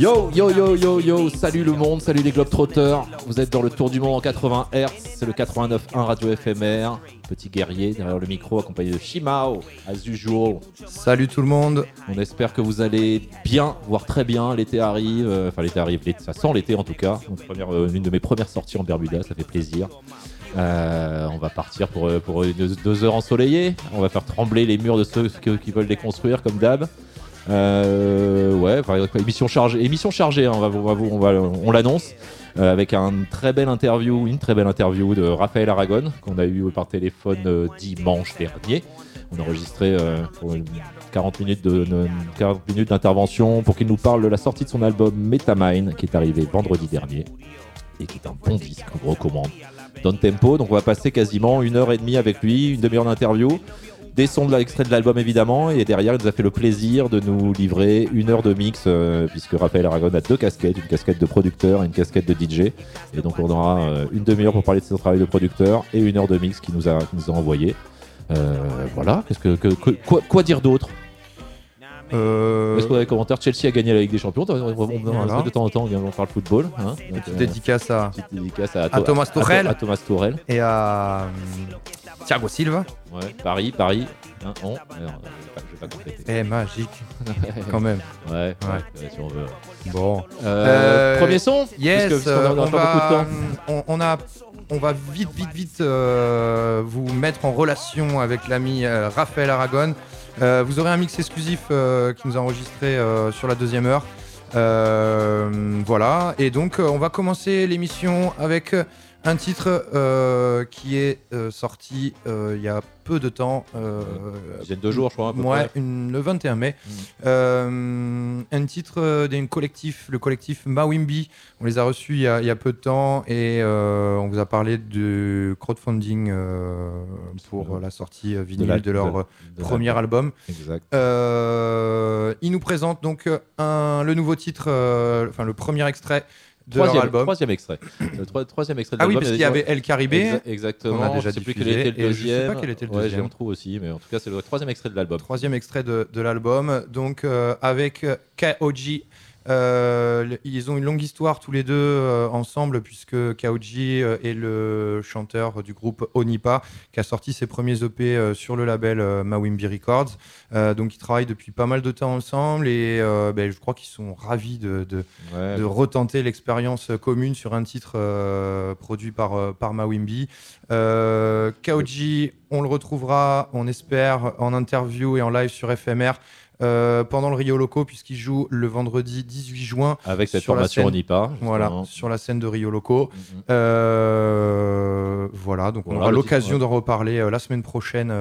Yo, yo, yo, yo, yo, salut le monde, salut les Globetrotters. Vous êtes dans le Tour du Monde en 80 Hz, c'est le 89.1 Radio FMR. Petit guerrier derrière le micro, accompagné de Shimao, as usual. Salut tout le monde. On espère que vous allez bien, voire très bien. L'été arrive, euh, enfin l'été arrive, ça sent l'été en tout cas. Une, euh, une de mes premières sorties en Bermuda, ça fait plaisir. Euh, on va partir pour, pour deux heures ensoleillées. On va faire trembler les murs de ceux qui veulent les construire, comme d'hab. Euh, ouais, émission chargée, émission chargée. Hein, on, va, on, va, on, l'annonce avec un très belle interview, une très belle interview de Raphaël Aragon qu'on a eu par téléphone dimanche dernier. On a enregistré 40 minutes de, 40 minutes d'intervention pour qu'il nous parle de la sortie de son album Metamine qui est arrivé vendredi dernier et qui est un bon disque qu'on recommande le tempo. Donc on va passer quasiment une heure et demie avec lui, une demi-heure d'interview. Des sons de l'extrait de l'album évidemment, et derrière il nous a fait le plaisir de nous livrer une heure de mix, euh, puisque Raphaël Aragon a deux casquettes, une casquette de producteur et une casquette de DJ. Et donc on aura euh, une demi-heure pour parler de son travail de producteur et une heure de mix qu'il nous a, nous a envoyé. Euh, voilà, qu'est-ce que, quoi, quoi dire d'autre? Euh... Est-ce qu'on a des commentaires Chelsea a gagné la Ligue des Champions. On, de temps en temps, on parle football. Hein, donc, petite, euh, dédicace à... petite dédicace à, à, Thomas Tourel. À, Thomas Tourel. Et à Thiago Silva. Ouais, Paris, Paris. Hein, on. je vais pas compléter. Eh, magique. Quand même. Ouais, ouais. si on veut. Bon. Euh, premier son Yes, on, on, va, on, on, a on va vite, vite, vite euh, vous mettre en relation avec l'ami euh, Raphaël Aragon. Euh, vous aurez un mix exclusif euh, qui nous a enregistré euh, sur la deuxième heure. voilà, et donc on va commencer l'émission avec un titre qui est sorti il y a peu de temps. Euh, une deux jours, je crois. À peu ouais, le 21 mai. Mm. un titre d'un collectif, le collectif Mawimbi. On les a reçus il y a, il y a peu de temps et on vous a parlé de crowdfunding pour la sortie vinyle de, leur premier album. Exact. ils nous présentent donc un, le nouveau titre, enfin le premier extrait de troisième, leur album. Troisième extrait. Le troisième extrait de ah oui, parce qu'il y avait El Caribé. exactement. On a déjà je sais plus quel était le deuxième. je sais pas quel était le deuxième. Ouais, j'en trouve aussi, mais en tout cas, c'est le troisième extrait de l'album. Troisième extrait de, de l'album. Donc, euh, avec KOG euh, ils ont une longue histoire tous les deux euh, ensemble, puisque Kaoji euh, est le chanteur du groupe Onipa, qui a sorti ses premiers EP euh, sur le label Mawimbi Records. donc ils travaillent depuis pas mal de temps ensemble et ben, je crois qu'ils sont ravis de, de, ouais. de retenter l'expérience commune sur un titre produit par, par Mawimbi. Kaoji, on le retrouvera, on espère, en interview et en live sur FMR. Euh, pendant le Rio Loco, puisqu'il joue le vendredi 18 juin. Avec cette sur formation la scène. Voilà, sur la scène de Rio Loco. Mm -hmm. euh, voilà, donc Voilà, on aura l'occasion titre, d'en reparler euh, la semaine prochaine,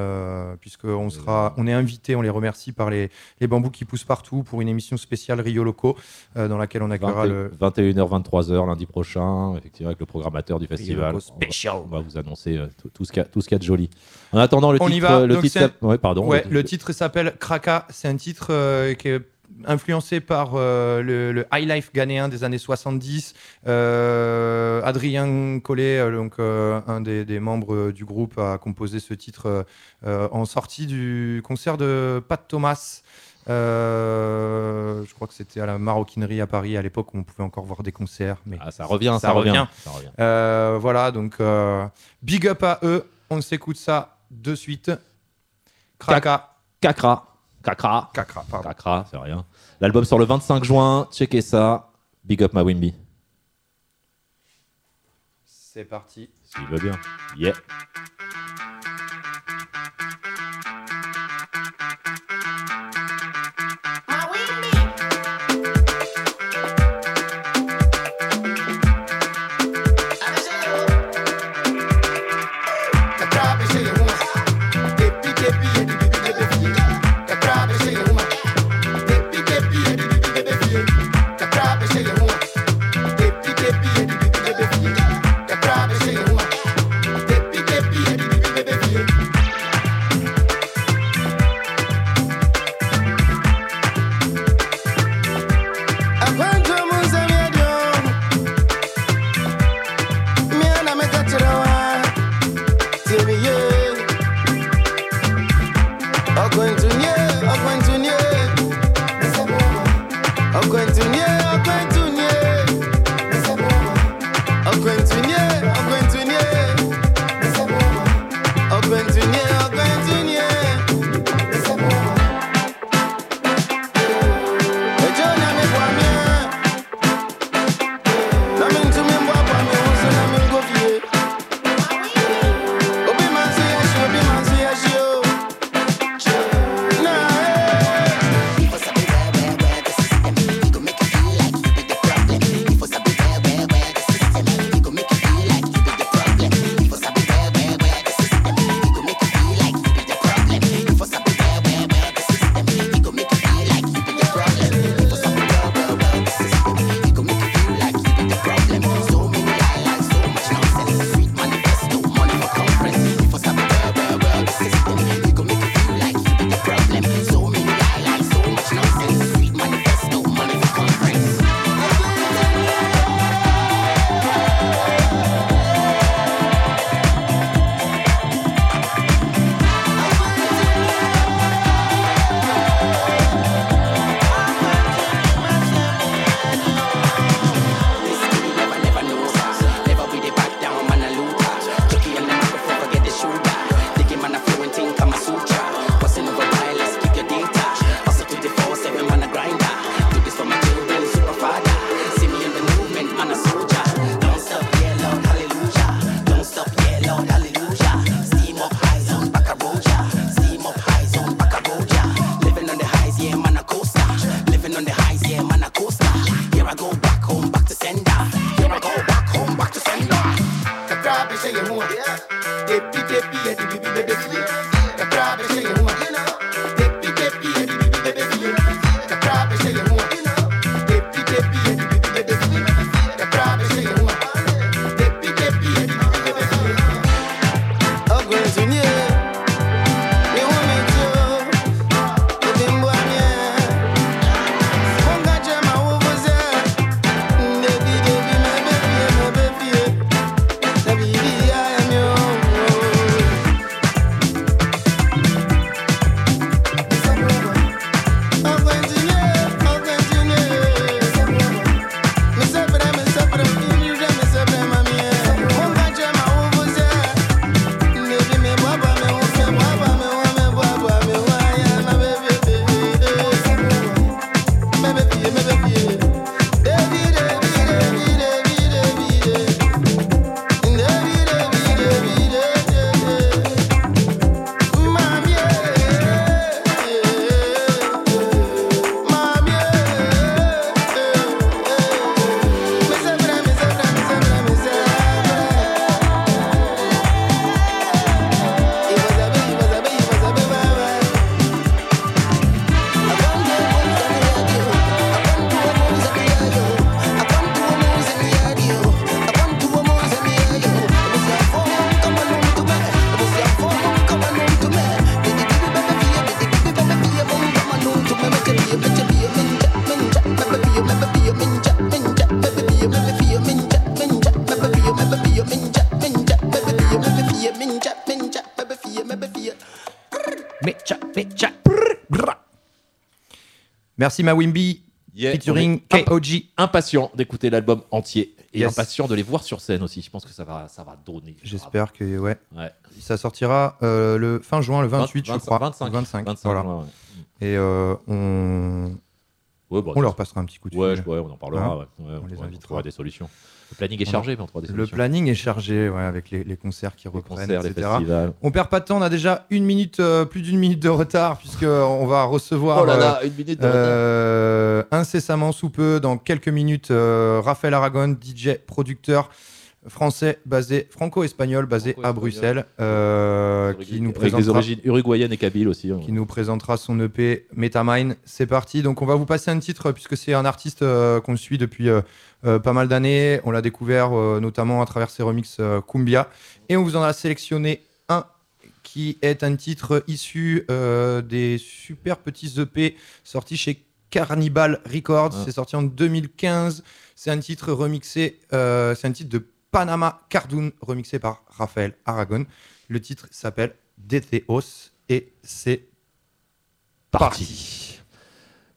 puisqu'on sera, on est invité, on les remercie par les, les bambous qui poussent partout pour une émission spéciale Rio Loco, dans laquelle on accueillera 20 le. 21h, 23h lundi prochain, effectivement, avec le programmateur du festival. Loco spécial. On va, on va vous annoncer tout, tout ce qu'il y, a- y de joli. En attendant, le On y titre. va. Le Donc, titre c'est- ouais, pardon. Ouais, le titre s'appelle Kraka. C'est un titre euh, qui est influencé par euh, le, le high life ghanéen des années 70. Euh, Adrien Collet, euh, donc euh, un des, des membres du groupe, a composé ce titre en sortie du concert de Pat Thomas. Euh, je crois que c'était à la Maroquinerie à Paris à l'époque où on pouvait encore voir des concerts. Mais Ah, ça revient, ça, Ça revient. revient. Ça revient. euh, voilà, donc euh, big up à eux. On s'écoute ça de suite. Kraka. Cacra. Cacra. Kakra, pardon. Cacra, c'est rien. L'album sort le 25 juin. Checkez ça. Big up ma Wimby. C'est parti. S'il veut bien. Yeah. Merci Mawimbi, Yeah, featuring on KOG. impatient d'écouter l'album entier et Yes. impatient de les voir sur scène aussi. Je pense que ça va, ça va donner. J'espère que ouais. Ouais. Ça sortira euh, le fin juin, le 28, je 20, crois. 25. 25. 25, voilà. ouais. Et euh, on... Ouais, bah, on leur passera un petit coup de fil. je- ouais, on en parlera. Hein On les invitera. trouvera des solutions. Le planning est chargé, mais on trouvera des Le planning est chargé ouais, avec les, les concerts qui les reprennent, concerts, les etc. festivals. On perd pas de temps, on a déjà une minute, euh, plus d'une minute de retard, puisque on va recevoir Oh là euh, là, une minute de retard. euh, incessamment sous peu, dans quelques minutes, euh, Raphaël Aragon, DJ, producteur français basé, franco-espagnol basé à. Bruxelles, euh, qui nous des présentera origines uruguayennes et kabyles aussi. hein. qui nous présentera son EP Metamine. C'est parti. Donc on va vous passer un titre puisque c'est un artiste euh, qu'on suit depuis euh, pas mal d'années. On l'a découvert euh, notamment à travers ses remixes euh, Cumbia et on vous en a sélectionné un qui est un titre issu euh, des super petits EP sortis chez Carnival Records. Ah. C'est sorti en 2015. C'est un titre remixé. euh, c'est un titre de Panama Cardoon remixé par Raphaël Aragon. Le titre s'appelle Detheos et c'est Parti.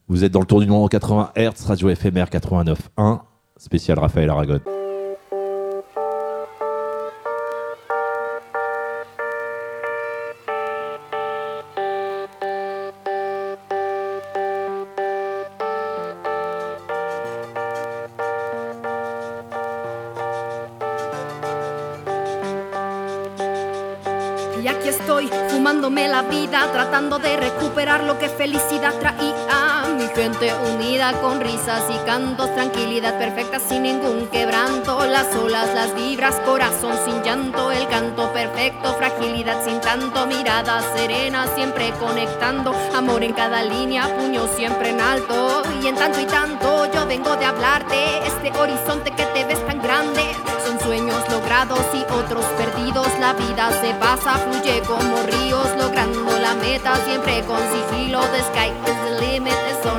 Vous êtes dans le tour du monde en 80 Hz, radio éphémère 89.1, spécial Raphaël Aragon. Y aquí estoy, fumándome la vida, tratando de recuperar lo que felicidad traía. Gente unida con risas y cantos, tranquilidad perfecta sin ningún quebranto. Las olas, las vibras, corazón sin llanto, el canto perfecto, fragilidad sin tanto, mirada serena, siempre conectando. Amor en cada línea, puño siempre en alto. Y en tanto y tanto yo vengo de hablarte, este horizonte que te ves tan grande. Son sueños logrados y otros perdidos. La vida se pasa, fluye como ríos, logrando la meta siempre con sigilo. The sky is the limit, eso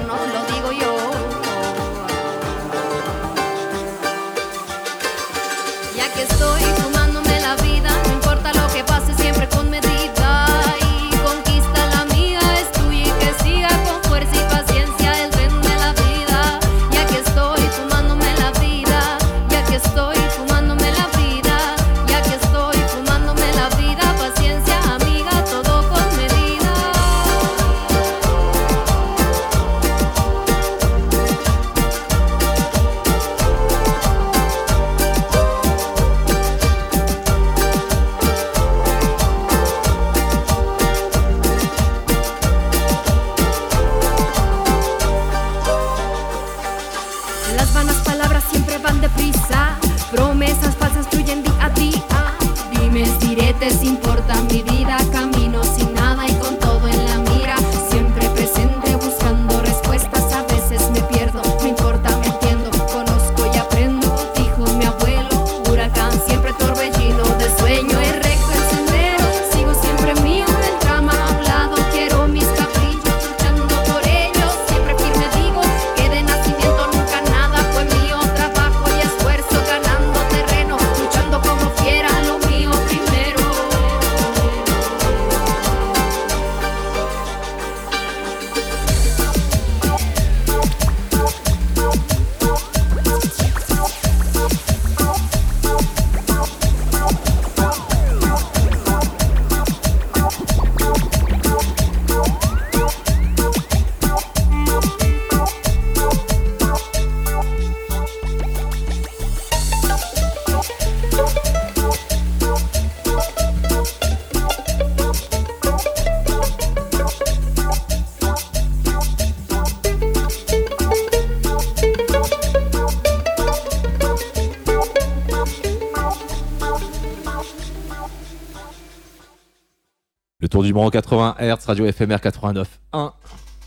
du en 80 Hz, radio éphémère 89.1.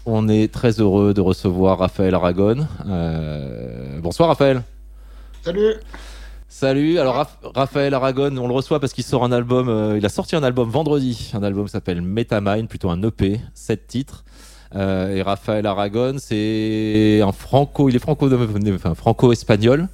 On est très heureux de recevoir Raphaël Aragon. Euh, Bonsoir Raphaël. Salut Salut, alors Raph- Raphaël Aragon, on le reçoit parce qu'il sort un album, euh, il a sorti un album vendredi, un album s'appelle Metamine, plutôt un EP, 7 titres. Euh, et Raphaël Aragon, c'est un franco, il est franco, enfin, franco-espagnol,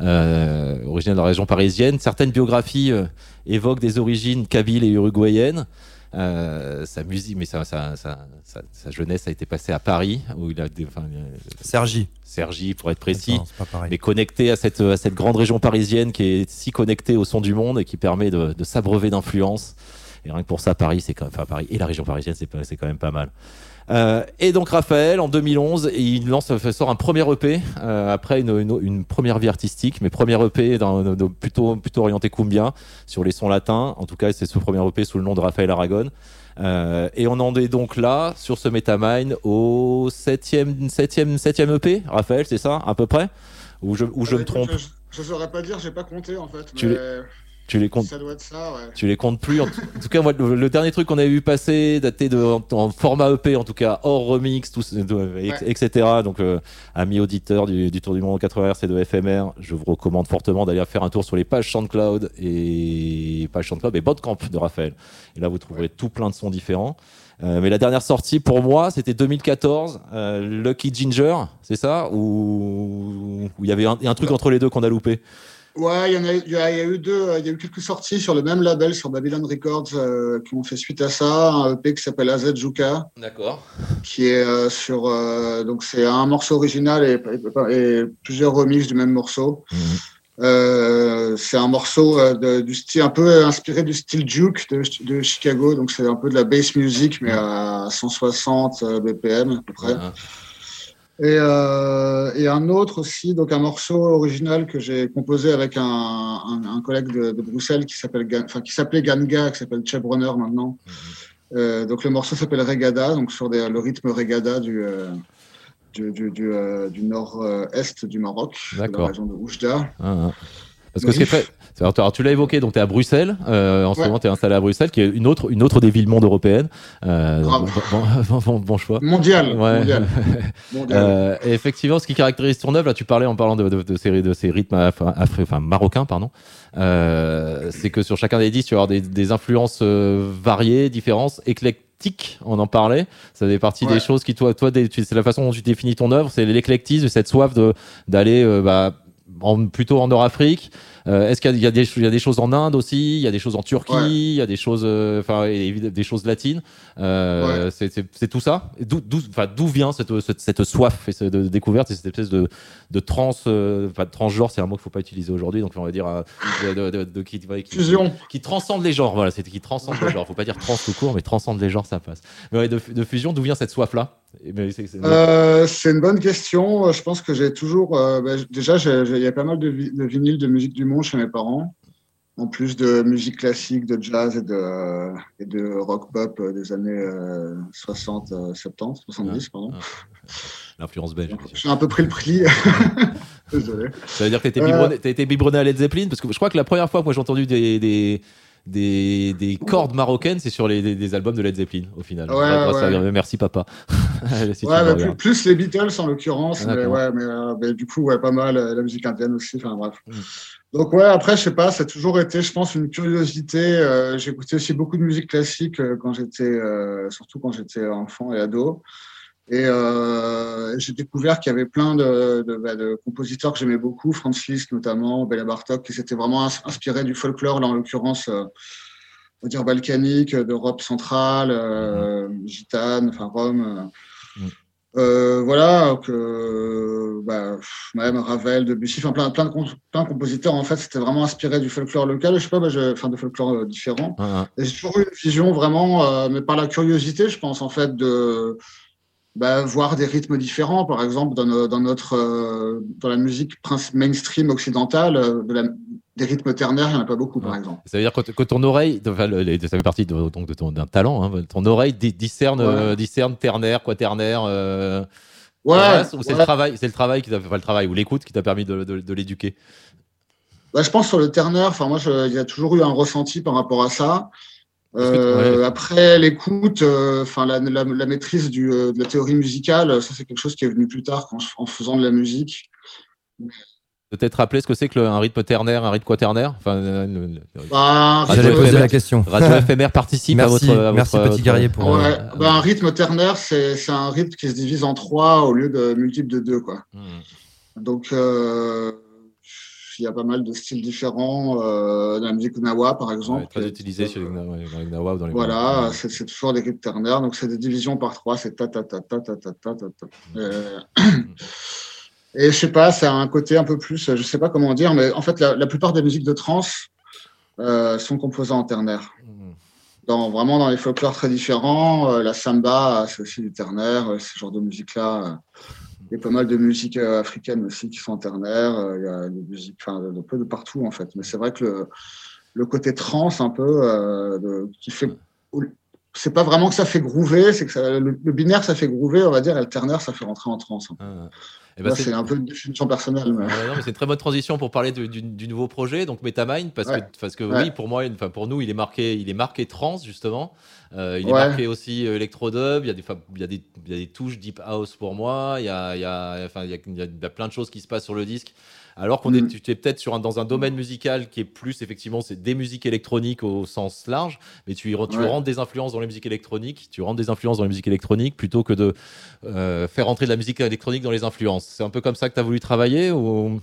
euh, originaire de la région parisienne. Certaines biographies euh, évoquent des origines kabyles et uruguayennes. Euh, sa musique, mais sa, sa, sa, sa- sa jeunesse a été passée à Paris, où il a des, enfin, euh, Sergi. Sergi pour être précis, Attends, mais connecté à cette, à cette grande région parisienne qui est si connectée au son du monde et qui permet de, de s'abreuver d'influence. Et rien que pour ça, Paris, c'est quand même, enfin, Paris et la région parisienne, c'est quand même pas mal. Euh, et donc Raphaël, en 2011, il lance, euh, sort un premier EP euh, après une, une- une première vie artistique, mais premier EP dans, dans- dans- plutôt, plutôt orienté cumbia sur les sons latins. En tout cas, c'est ce premier EP sous le nom de Raphaël Aragon. Euh, et on en est donc là sur ce Metamind au 7e, 7e, 7e EP, Raphaël, c'est ça à peu près? Ou je, ou je me Écoute, trompe? Je, je saurais pas dire, j'ai pas compté en fait. Tu mais Tu les comptes Ça doit être ça, ouais. Tu les comptes plus. En, tout- en tout cas, moi, le, le dernier truc qu'on avait vu passer, daté de en, en format EP, en tout cas hors remix, tout, etc. Donc, euh, amis auditeurs du, du Tour du Monde en 80 Hz et de FMR, je vous recommande fortement d'aller faire un tour sur les pages SoundCloud et pages SoundCloud et Bandcamp de Raphaël. Et là, vous trouverez tout plein de sons différents. Euh, mais la dernière sortie pour moi, c'était 2014, euh, Lucky Ginger, c'est ça? Ou où il y avait un, un truc entre les deux qu'on a loupé? Ouais, il y, en a, il y a- il y a eu deux, euh, il y a eu quelques sorties sur le même label, sur Babylon Records, euh, qui ont fait suite à ça. Un EP qui s'appelle AZ Juka, D'accord. qui est euh, sur. euh, donc, c'est un morceau original et, et- et plusieurs remixes du même morceau. Euh, c'est un morceau de- du style un peu inspiré du style juke de, de Chicago, donc c'est un peu de la bass music mais à 160 euh, BPM à peu près. Et, euh, et un autre aussi, donc un morceau original que j'ai composé avec un, un, un collègue de, de Bruxelles qui s'appelle, enfin qui s'appelait Ganga, qui s'appelle Cheb Runner maintenant. Euh, donc le morceau s'appelle Regada, donc sur des- le rythme Regada du euh, du, du, du, du nord-est du Maroc, de la région de Oujda. Ah, ah. Parce que ce qui est très. alors, tu l'as évoqué, donc tu es à Bruxelles. euh, en ce Ouais. moment, tu es installé à Bruxelles, qui est une autre, une autre des villes monde européennes. Euh, bon, bon- bon- bon choix. Mondial, Ouais. mondial, mondial. Euh, et effectivement, ce qui caractérise ton œuvre, là, tu parlais en parlant de, de, de ces, de ces rythmes af- afri- enfin, marocains, pardon, euh, c'est que sur chacun des disques, tu vas avoir des, des influences variées, différentes, éclectiques, on en parlait. Ça fait partie Ouais. des choses qui, toi, c'est la façon dont tu définis ton œuvre, c'est l'éclectisme, cette soif d'aller euh, bah, en- plutôt en Nord-Afrique. Euh, Est-ce qu'il y, a- il y, a des- choses en Inde aussi? Il y a des choses en Turquie? Ouais. Il y a des choses, euh, enfin, des choses latines. Euh, c'est- tout ça. D'où vient cette, cette, cette soif et cette de découverte et cette espèce de, de trans, euh, enfin, de transgenre, c'est un mot qu'il faut pas utiliser aujourd'hui, donc on va dire euh, de, de- de- de- qui, ouais, qui- Fusion. qui transcende les genres. Voilà, c'est qui transcende les genres. Faut pas dire trans tout court, mais transcende les genres, ça passe. Mais ouais, de, fusion, d'où vient cette soif là Euh, c'est une bonne question. Je pense que j'ai toujours. euh, bah, déjà, il y a pas mal de, vi- de vinyles de musique du monde chez mes parents, en plus de musique classique, de jazz et de, et de rock pop euh, des années euh, 60, euh, 70, 70, pardon. L'influence belge. J'ai un peu pris le prix. Désolé. Ça veut dire que tu Euh, as été biberonné à Led Zeppelin Parce que je crois que la première fois que moi j'ai entendu des, des, des, des cordes marocaines, c'est sur les, des, des albums de Led Zeppelin au final. Ouais, à- ouais. Merci papa. Si ouais, bah, plus, plus les Beatles en l'occurrence, Ah, mais, ouais, mais, euh, mais du coup, ouais, pas mal euh, la musique indienne aussi. Enfin bref. Mm. Donc ouais, après, je sais pas, ça a toujours été, je pense, une curiosité. Euh, écouté aussi beaucoup de musique classique quand j'étais, surtout quand j'étais enfant et ado. Et euh, j'ai découvert qu'il y avait plein de, de, bah, de compositeurs que j'aimais beaucoup, Franz Liszt notamment, Béla Bartok, qui s'étaient vraiment ins- inspirés du folklore, là en l'occurrence, euh, on va dire balkanique, euh, d'Europe centrale, euh, gitane, enfin Rome. Euh, voilà, que bah, même Ravel, Debussy, enfin plein, plein, de, plein de compositeurs, en fait, c'était vraiment inspiré du folklore local, je sais pas, bah, je- enfin de folklore différent. Ah. Et J'ai toujours eu une vision vraiment, mais par la curiosité, je pense, en fait, de bah, voir des rythmes différents. Par exemple, dans, no- dans notre, euh, dans la musique mainstream occidentale, euh, de la- des rythmes ternaires, il n'y en a pas beaucoup, par exemple. Ça veut dire que, que ton oreille, enfin, le- les- ça fait partie de, donc de ton- d'un talent, hein, ton oreille di- discerne, Ouais. euh, discerne ternaire, quaternaire. Euh, Ouais, Horace, ou c'est le travail, c'est le travail qui t'a le travail ou l'écoute qui t'a permis de, de- de l'éduquer? Bah, je pense sur le ternaire, enfin, moi, je- il y a toujours eu un ressenti par rapport à ça. Euh, ouais. Après l'écoute, euh, enfin la, la- la maîtrise du, euh, de la théorie musicale, ça c'est quelque chose qui est venu plus tard en faisant de la musique. Peut-être rappeler ce que c'est que le- un rythme ternaire, un rythme quaternaire? Enfin, le- le- Bah, J'allais poser FMR. la question. Radio éphémère participe Merci, à votre. à merci, votre- petit guerrier, pour, Ouais, euh, bah, un rythme ternaire, c'est c'est un rythme qui se divise en trois au lieu de multiple de deux. Quoi. Hmm. Donc, il y a pas mal de styles différents, euh, dans la musique Nawa par exemple. Ouais, très utilisé chez les, dans les Nawa ou dans les Voilà, c'est c'est toujours des rythmes ternaires, donc c'est des divisions par trois, c'est ta ta ta ta ta ta ta ta. ta. Euh, Et je sais pas, ça a un côté un peu plus, je sais pas comment dire, mais en fait la, la plupart des musiques de trance euh, sont composées en ternaire. Mhm. Dans, vraiment dans les folklores très différents. Euh, la samba, c'est aussi du ternaire, ce genre de musique-là. Il y a pas mal de musiques euh, africaines aussi qui sont en ternaire. euh, Il y a des musiques, enfin, de peu de partout en fait. Mais c'est vrai que le, côté trans un peu, euh, qui fait, c'est pas vraiment que ça fait groover, c'est que ça- le, le binaire ça fait groover, on va dire, et le ternaire ça fait rentrer en transe. Ah. Eh ben, Là, c'est- un peu une définition personnelle. Mais... Ouais, c'est une très bonne transition pour parler de- du, du nouveau projet, donc Metamind, parce Ouais. que, parce que Ouais. oui, pour moi, enfin pour nous, il est marqué, il est marqué trans justement. Euh, il est marqué aussi euh, electrodub. Il y a des, il y a des, il y a des touches deep house pour moi. Il y a, il y a, enfin, il y a, il y a- il y a plein de choses qui se passent sur le disque. Alors qu'on est, Mm. tu tu es peut-être sur un, dans un domaine musical qui est plus effectivement, c'est des musiques électroniques au sens large, mais tu, tu Ouais. rentres des influences dans les musiques électroniques, tu rentres des influences dans les musiques électroniques plutôt que de euh, faire rentrer de la musique électronique dans les influences. C'est un peu comme ça que tu as voulu travailler ou?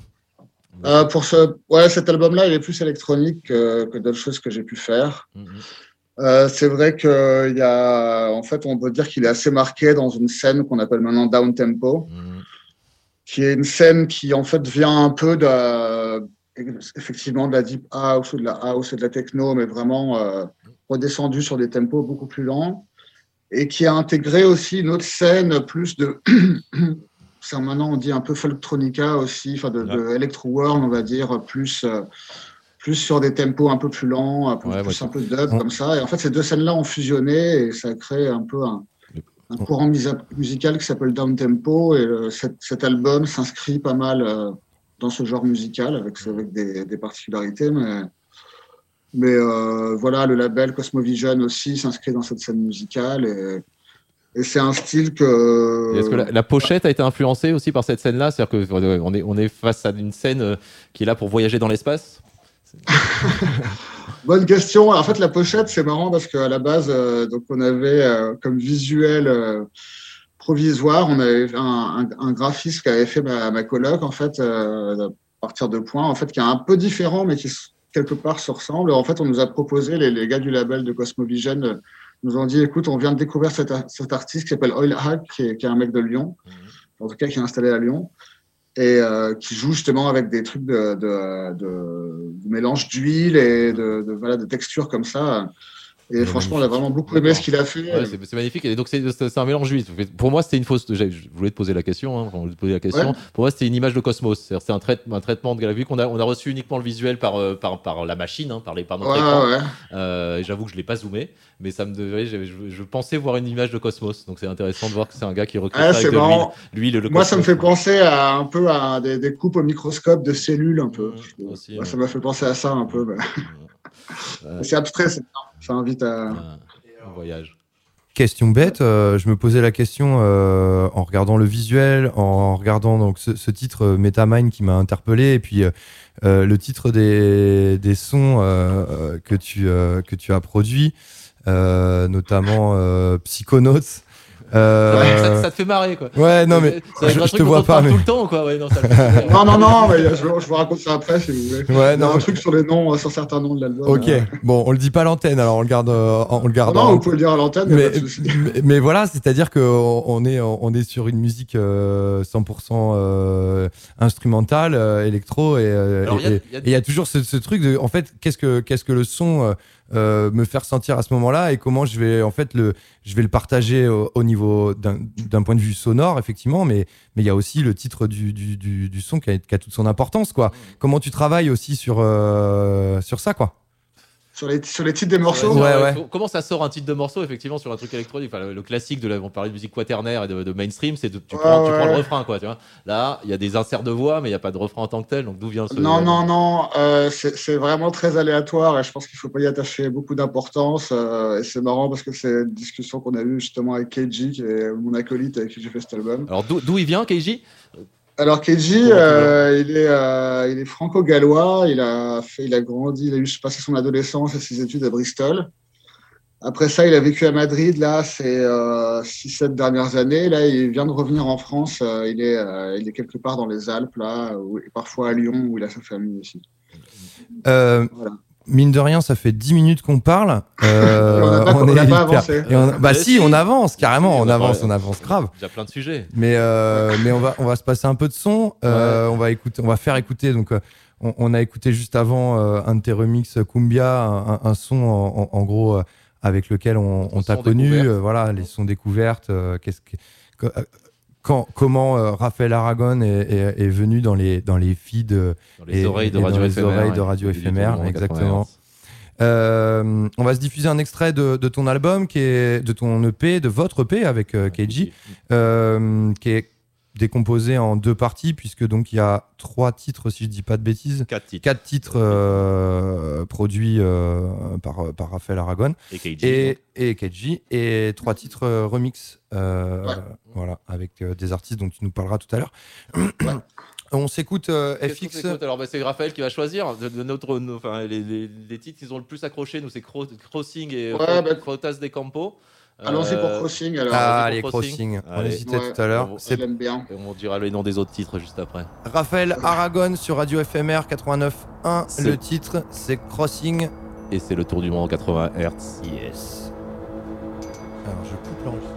Euh, pour ce, ouais, cet album-là, il est plus électronique que, que d'autres choses que j'ai pu faire. Mhm. Euh, c'est vrai que il y a, en fait, on peut dire qu'il est assez marqué dans une scène qu'on appelle maintenant down tempo, Mhm. Qui est une scène qui en fait vient un peu de, effectivement, de la deep house ou de la house et de la techno, mais vraiment euh, redescendu sur des tempos beaucoup plus lents, et qui a intégré aussi une autre scène plus de, c'est maintenant on dit un peu folktronica aussi, enfin de, de electro world, on va dire, plus euh, plus sur des tempos un peu plus lents, peu, Ouais, plus ouais. un peu dub Ouais. comme ça. Et en fait, ces deux scènes-là ont fusionné et ça a créé un peu un, un courant musical qui s'appelle down tempo. Et euh, cet, cet album s'inscrit pas mal euh, dans ce genre musical avec, avec des, des particularités, mais mais euh, voilà, le label Cosmovision aussi s'inscrit dans cette scène musicale et, et c'est un style que. Est-ce que la, la pochette a été influencée aussi par cette scène-là? C'est-à-dire qu'on est, on est face à une scène qui est là pour voyager dans l'espace? Bonne question. En fait, la pochette, c'est marrant parce qu'à la base, euh, donc on avait euh, comme visuel euh, provisoire, on avait un, un, un graphiste qu'avait fait ma, ma coloc, en fait, à partir de points, en fait, qui est un peu différent, mais qui quelque part se ressemble. En fait, on nous a proposé, les, les gars du label de Cosmovision nous ont dit, écoute, on vient de découvrir cet, ar- cet artiste qui s'appelle Oil Hack, qui est, qui est un mec de Lyon, en tout cas qui est installé à Lyon et euh, qui joue justement avec des trucs de, mélange d'huile et de, de, voilà, de textures comme ça. Et Ouais, franchement, on a vraiment beaucoup aimé ce qu'il a fait. Ouais, c'est magnifique. Et donc, c'est un mélange juif. Pour moi, c'était une fausse. Je voulais te poser la question. Hein, te poser la question. Ouais. Pour moi, c'était une image de Cosmos. C'est un, trait- un traitement de Vu qu'on a, on a reçu uniquement le visuel par, euh, par, par la machine, hein, par, les, par notre écran. Euh, J'avoue que je l'ai pas zoomé, mais ça me devait. Je, je- je pensais voir une image de Cosmos. Donc, c'est intéressant de voir que c'est un gars qui recrée Ah, ça avec de le Moi, ça me fait penser à un peu à des, des coupes au microscope de cellules, un peu. Mmh. Ça m'a fait penser à ça un peu. C'est abstrait, c'est bien. ça invite à. un, un voyage. Question bête, euh, je me posais la question euh, en regardant le visuel, en regardant donc ce, ce titre euh, Metamind qui m'a interpellé, et puis euh, euh, le titre des, des sons euh, euh, que, tu, euh, que tu as produits, euh, notamment euh, Psychonauts. Euh, Ouais, ça, ça te fait marrer, quoi. ouais, non mais Ça je, te vois pas, parle mais tout le temps, quoi. Ouais, non, ça me fait- Non, non, non, mais je, je vous raconte ça après si vous voulez. ouais, Il y a non. un truc sur les noms, euh, sur certains noms de l'album. Ok, euh. bon, on le dit pas à l'antenne, alors on le garde, euh, on le Non, garde. non, en- vous pouvez le dire à l'antenne, mais, mais, pas de souci. mais- mais voilà, c'est-à-dire qu'on on est, on est sur une musique euh, 100% euh, instrumentale, euh, électro, et euh, il y a- y y, toujours ce, ce truc de, en fait, qu'est-ce que, qu'est-ce que le son euh, me fait ressentir à ce moment-là et comment je vais, en fait, le, je vais le partager au, au niveau d'un d'un point de vue sonore, effectivement, mais mais il y a aussi le titre du, du, du, du son qui a, qui a toute son importance, quoi. Comment tu travailles aussi sur, euh, sur ça, quoi Sur les, sur les titres des morceaux Ouais, Ouais, ouais. faut- Comment ça sort un titre de morceau effectivement sur un truc électronique? Enfin, le, le classique de la, on parlait de musique quaternaire et de, de mainstream, c'est tu, Ouais, prends, tu prends le refrain quoi, tu vois. Là, il y a des inserts de voix, mais il n'y a pas de refrain en tant que tel. Donc d'où vient ce Non, non, non, euh, c'est c'est vraiment très aléatoire et je pense qu'il faut pas y attacher beaucoup d'importance. euh, et c'est marrant parce que c'est une discussion qu'on a eue justement avec Keiji, qui est mon acolyte avec qui j'ai fait cet album. Alors d'où d'où il vient, Keiji? Alors Keiji, tu euh, il est, euh, il est franco-gallois. Il a fait, il a grandi, il a eu passé son adolescence et ses études à Bristol. Après ça, il a vécu à Madrid, là, ces 6-7 dernières années. Là, il vient de revenir en France. il, est, il est quelque part dans les Alpes, là, ou parfois à Lyon, où il a sa famille aussi. Voilà mine de rien, ça fait 10 minutes qu'on parle. Euh, on n'a pas, avancé. bah si, on avance carrément, on, avance, on avance grave. Il y a plein de sujets. Mais euh, mais on va on va se passer un peu de son. Euh, on va écouter, on va faire écouter. Donc on, a écouté juste avant euh, un de tes remix Cumbia, un, son en, gros avec lequel on, on t'a connu. voilà, les sons découvertes. Qu'est-ce que comment euh, Raphaël Aragon est, venu dans les, dans les feeds dans les oreilles de radio éphémère, de radio éphémère exactement. Euh, on va se diffuser un extrait de, ton album, qui est de ton EP, de votre EP avec euh, Keiji, qui est décomposé en deux parties, puisque donc il y a trois titres, si je dis pas de bêtises. Quatre titres. Quatre titres euh, produits euh, par, par Raphaël Aragon. Et Keiji. Et, et Et trois titres euh, remix. Voilà, avec des artistes dont tu nous parleras tout à l'heure. On s'écoute FX. Alors, bah, c'est Raphaël qui va choisir. De, notre, enfin, les, les, titres qu'ils ont le plus accroché, nous, c'est Crossing et ouais, bah... des Campos. Allons-y pour euh, Crossing alors. Ah, les Crossing. On hésitait tout à l'heure. C'est bien. on dira les noms des autres titres juste après. Raphaël Aragon sur Radio FMR 89.1. Le titre, c'est Crossing. Et c'est le tour du monde en 80 Hz. Yes. Alors, je coupe l'enregistrement.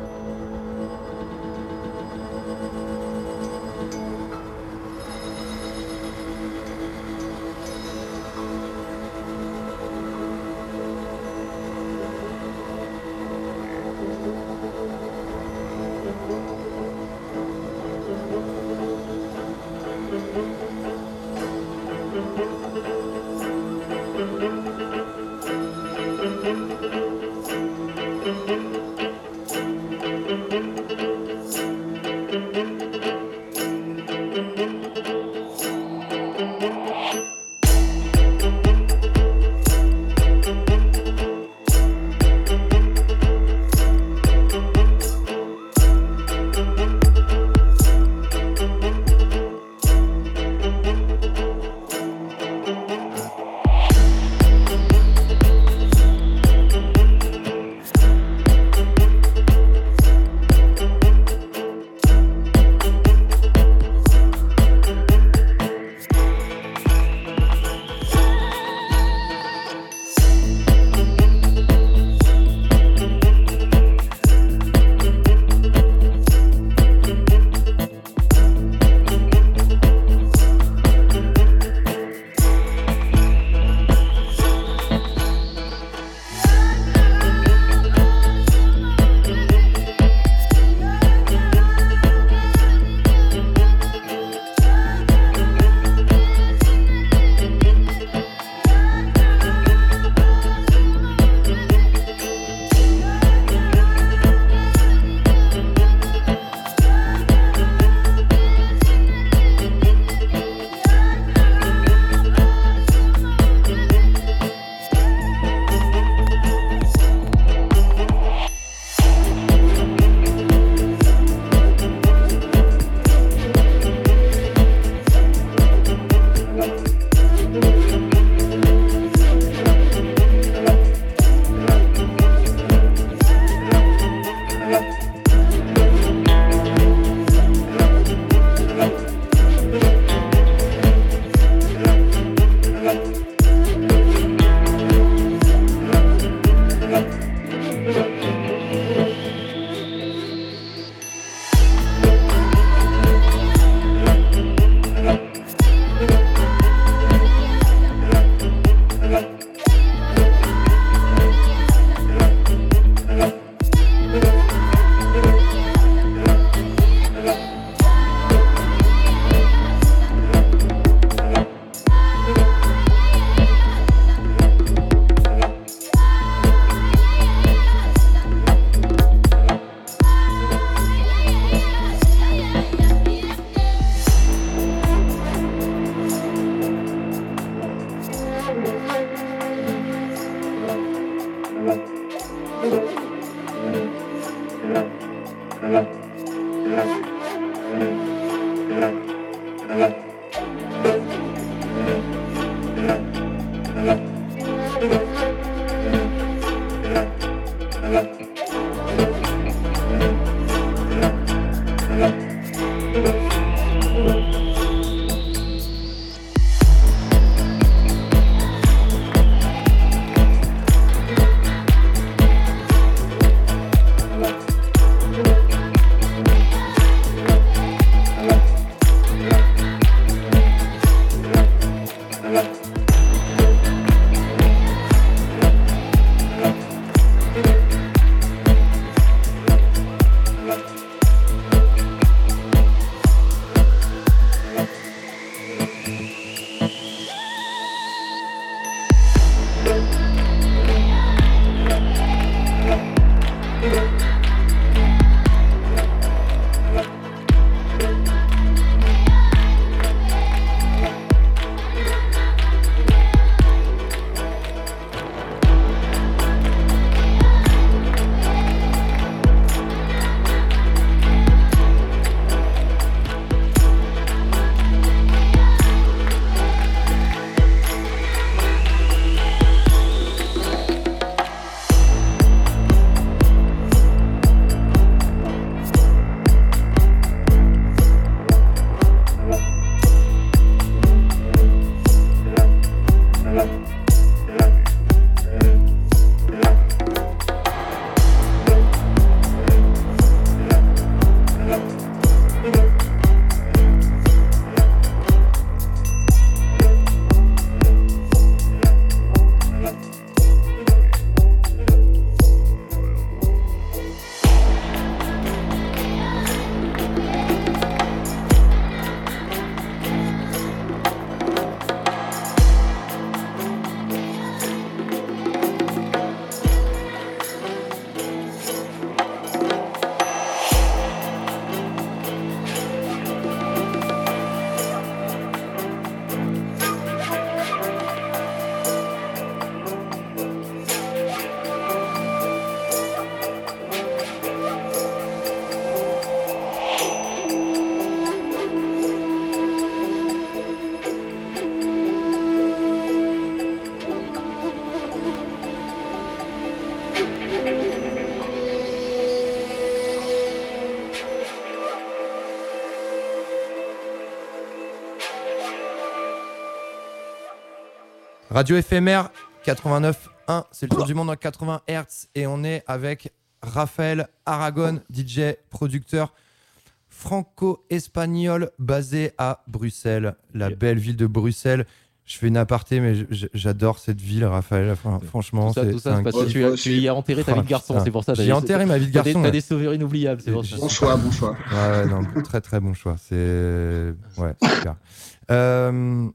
Radio éphémère 89.1, c'est le tour du monde en 80 Hz et on est avec Raphaël Aragon, DJ, producteur franco-espagnol basé à Bruxelles, la belle ville de Bruxelles. Je fais une aparté, mais j'adore cette ville, Raphaël. Enfin, franchement, Tout ça, c'est tout ça, un c'est parce que tu, y as enterré ta vie de garçon, c'est pour ça. J'ai des- enterré ma vie de garçon. t'as des souvenirs inoubliables, c'est pour ça. Bon choix, bon choix. Ouais, ouais, non, très très bon choix. C'est ouais, super. Euh,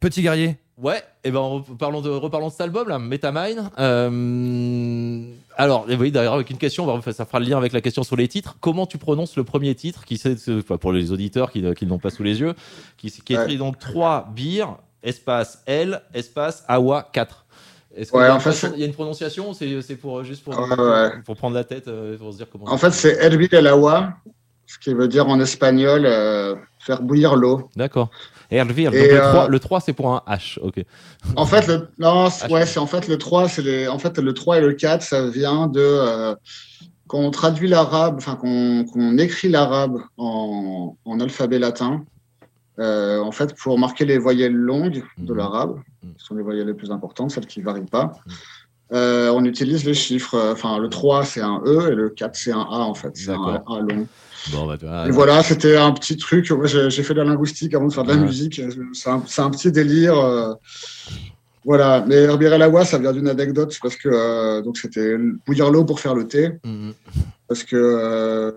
Petit guerrier, Ouais, et ben re- parlons de, reparlons de cet album là, Metamine. Euh, alors, et oui, d'ailleurs, avec une question, ça fera le lien avec la question sur les titres. Comment tu prononces le premier titre, qui c'est pour les auditeurs qui, ne- qui ne l'ont pas sous les yeux, qui, qui est Ouais. écrit donc 3 bières, espace L, espace Awa 4. Est-ce qu'il Ouais, y, a en une fait, façon- c'est- il y a une prononciation ou c'est pour juste pour, Ouais, ouais. pour prendre la tête, euh, pour se dire comment En fait, c'est Hervir el agua, ce qui veut dire en espagnol euh, faire bouillir l'eau. D'accord. Donc le euh, 3, le 3 c'est pour un H, ok. En fait, le, non, c'est- ouais, je- c'est en fait le 3, c'est les, en fait le 3 et le 4, ça vient de euh, quand on traduit l'arabe, enfin qu'on écrit l'arabe en, en alphabet latin. euh, en fait, pour marquer les voyelles longues de Mhm. l'arabe, Mhm. qui sont les voyelles les plus importantes, celles qui ne varient pas, euh, on utilise les chiffres. euh, Enfin, le 3, c'est un E et le 4, c'est un A, en fait. C'est un. A long. Bon, bah, Et voilà, c'était un petit truc. Moi, j'ai fait de la linguistique avant de faire de la Ouais. musique. C'est un, un petit délire. euh, voilà. Mais Herbir el agua, ça vient d'une anecdote parce que euh, donc c'était bouillir l'eau pour faire le thé. Mhm. Parce que euh,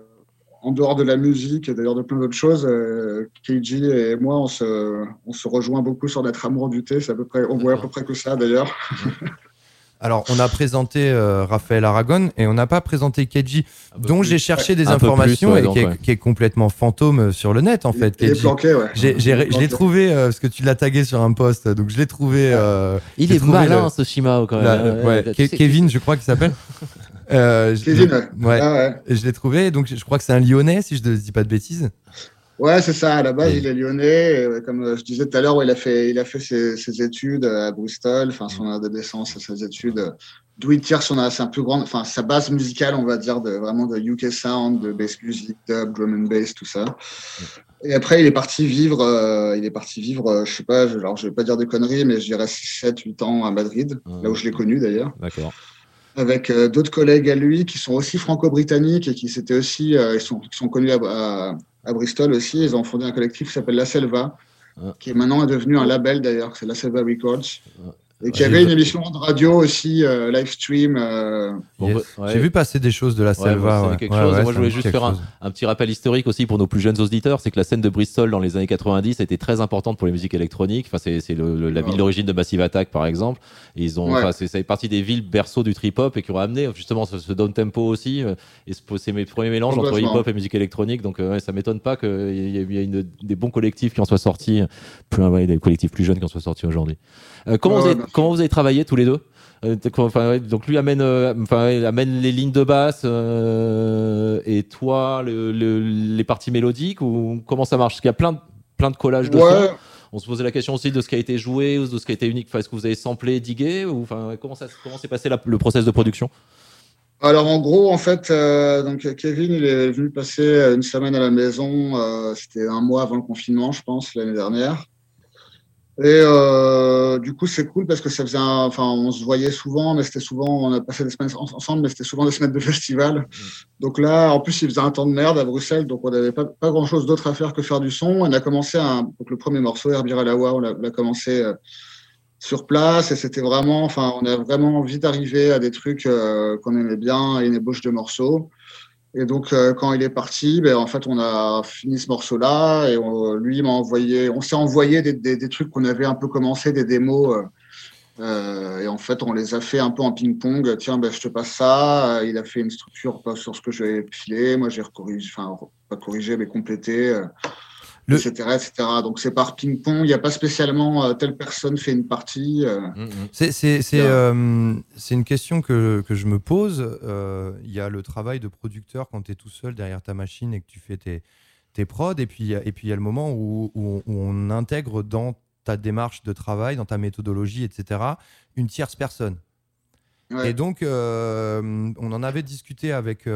en dehors de la musique et d'ailleurs de plein d'autres choses, euh, Keiji et moi, on se, on se rejoint beaucoup sur notre amour du thé. C'est à peu près, on voit à peu près que ça d'ailleurs. Alors, on a présenté euh, Raphaël Aragon et on n'a pas présenté peu dont j'ai cherché des Un informations plus, ouais, et donc, qui, est, ouais. qui est complètement fantôme sur le net, en fait. Il est planqué, ouais. Je l'ai trouvé euh, parce que tu l'as tagué sur un post, donc je l'ai trouvé. euh, Il est trouvé malin le- ce Shimao quand même. la- Euh, ouais, tu Ke- sais- Kevin, je crois qu'il s'appelle. Euh, je- Kevin, ouais. ouais. Ah je l'ai trouvé, donc je crois que c'est un Lyonnais, si je ne dis pas de bêtises. Ouais, c'est ça. À la base, Et- il est lyonnais. Et, ouais, comme euh, je disais tout à l'heure, il a fait, il a fait ses, ses études à Bristol, enfin son adolescence ses études euh, Do It Tears, on a c'est un peu grande, enfin sa base musicale, on va dire, de vraiment de UK sound, de bass music, dub, drum and bass, tout ça. Et après, il est parti vivre, euh, il est parti vivre, euh, je sais pas, je, alors je vais pas dire des conneries, mais je dirais 7, 8 ans à Madrid, là où je l'ai connu d'ailleurs. D'accord. Avec euh, d'autres collègues à lui qui sont aussi franco-britanniques et qui s'étaient aussi, euh, ils sont, qui sont connus à, à, à Bristol aussi. Ils ont fondé un collectif qui s'appelle La Selva, Ah. qui est maintenant devenu un label d'ailleurs, c'est La Selva Records. Ah. Et qui J'ai avait une émission de radio aussi, euh, live stream. euh, Bon, Yes. ouais. J'ai vu passer des choses de la Selva. ouais. dit quelque Ouais, chose. ouais, Moi, je voulais juste faire un, petit rappel historique aussi pour nos plus jeunes auditeurs, c'est que la scène de Bristol dans les années 90 a été très importante pour les musiques électroniques. Enfin, c'est c'est le- le- la ville d'origine de Massive Attack, par exemple. Et ils ont, Ouais. enfin, c'est partie des villes berceaux du trip hop et qui ont amené justement ce, ce down tempo aussi. euh, Et ce- c'est mes premiers mélanges entre hip Complètement. hop et musique électronique. Donc, euh, ouais, ça m'étonne pas qu'il y ait, il y ait une- des bons collectifs qui en soient sortis, plus, ouais, des collectifs plus jeunes qui en soient sortis aujourd'hui. Euh, comment, Ouais, vous sûr. Comment vous avez travaillé tous les deux Euh, enfin, donc lui amène, euh, enfin, amène les lignes de basse euh, et toi le- le- les parties mélodiques ou comment ça marche? Parce qu'il y a plein de, plein de collages de ouais, sons. On se posait la question aussi de ce qui a été joué ou de ce qui a été unique. Enfin, est-ce que vous avez samplé, digué ou enfin ouais, comment s'est passé la- le process de production? Alors en gros, en fait, euh, donc Kevin, il est venu passer une semaine à la maison. C'était un mois avant le confinement, je pense, l'année dernière. Et euh, du coup, c'est cool parce que ça faisait, un- enfin, on se voyait souvent, mais c'était souvent, on a passé des semaines en- ensemble, mais c'était souvent des semaines de festival. Donc là, en plus, il faisait un temps de merde à Bruxelles, donc on n'avait pas, pas grand chose d'autre à faire que faire du son. On a commencé un, donc le premier morceau, Herbir Alawa, on l'a commencé euh, sur place et c'était vraiment, enfin, on a vraiment envie d'arriver à des trucs euh, qu'on aimait bien et une ébauche de morceaux. Et donc, euh, quand il est parti, ben, en fait, on a fini ce morceau-là et on- lui m'a envoyé, on s'est envoyé des, des, des trucs qu'on avait un peu commencé, des démos. euh, euh, et en fait, on les a fait un peu en ping-pong. Tiens, ben, je te passe ça. Euh, Il a fait une structure sur ce que j'avais filé. Moi, j'ai recorrigé, enfin, pas corrigé, mais complété. Le- etc., etc. Donc c'est par ping-pong, il n'y a pas spécialement euh, telle personne fait une partie. euh, C'est- C'est c'est, euh, c'est une question que, que je me pose. Euh, Il y a le travail de producteur quand tu es tout seul derrière ta machine et que tu fais tes, tes prods. Et puis il y a- et puis il y a le moment où, où- où on intègre dans ta démarche de travail, dans ta méthodologie, etc., une tierce personne. ouais. Et donc, euh, on en avait discuté avec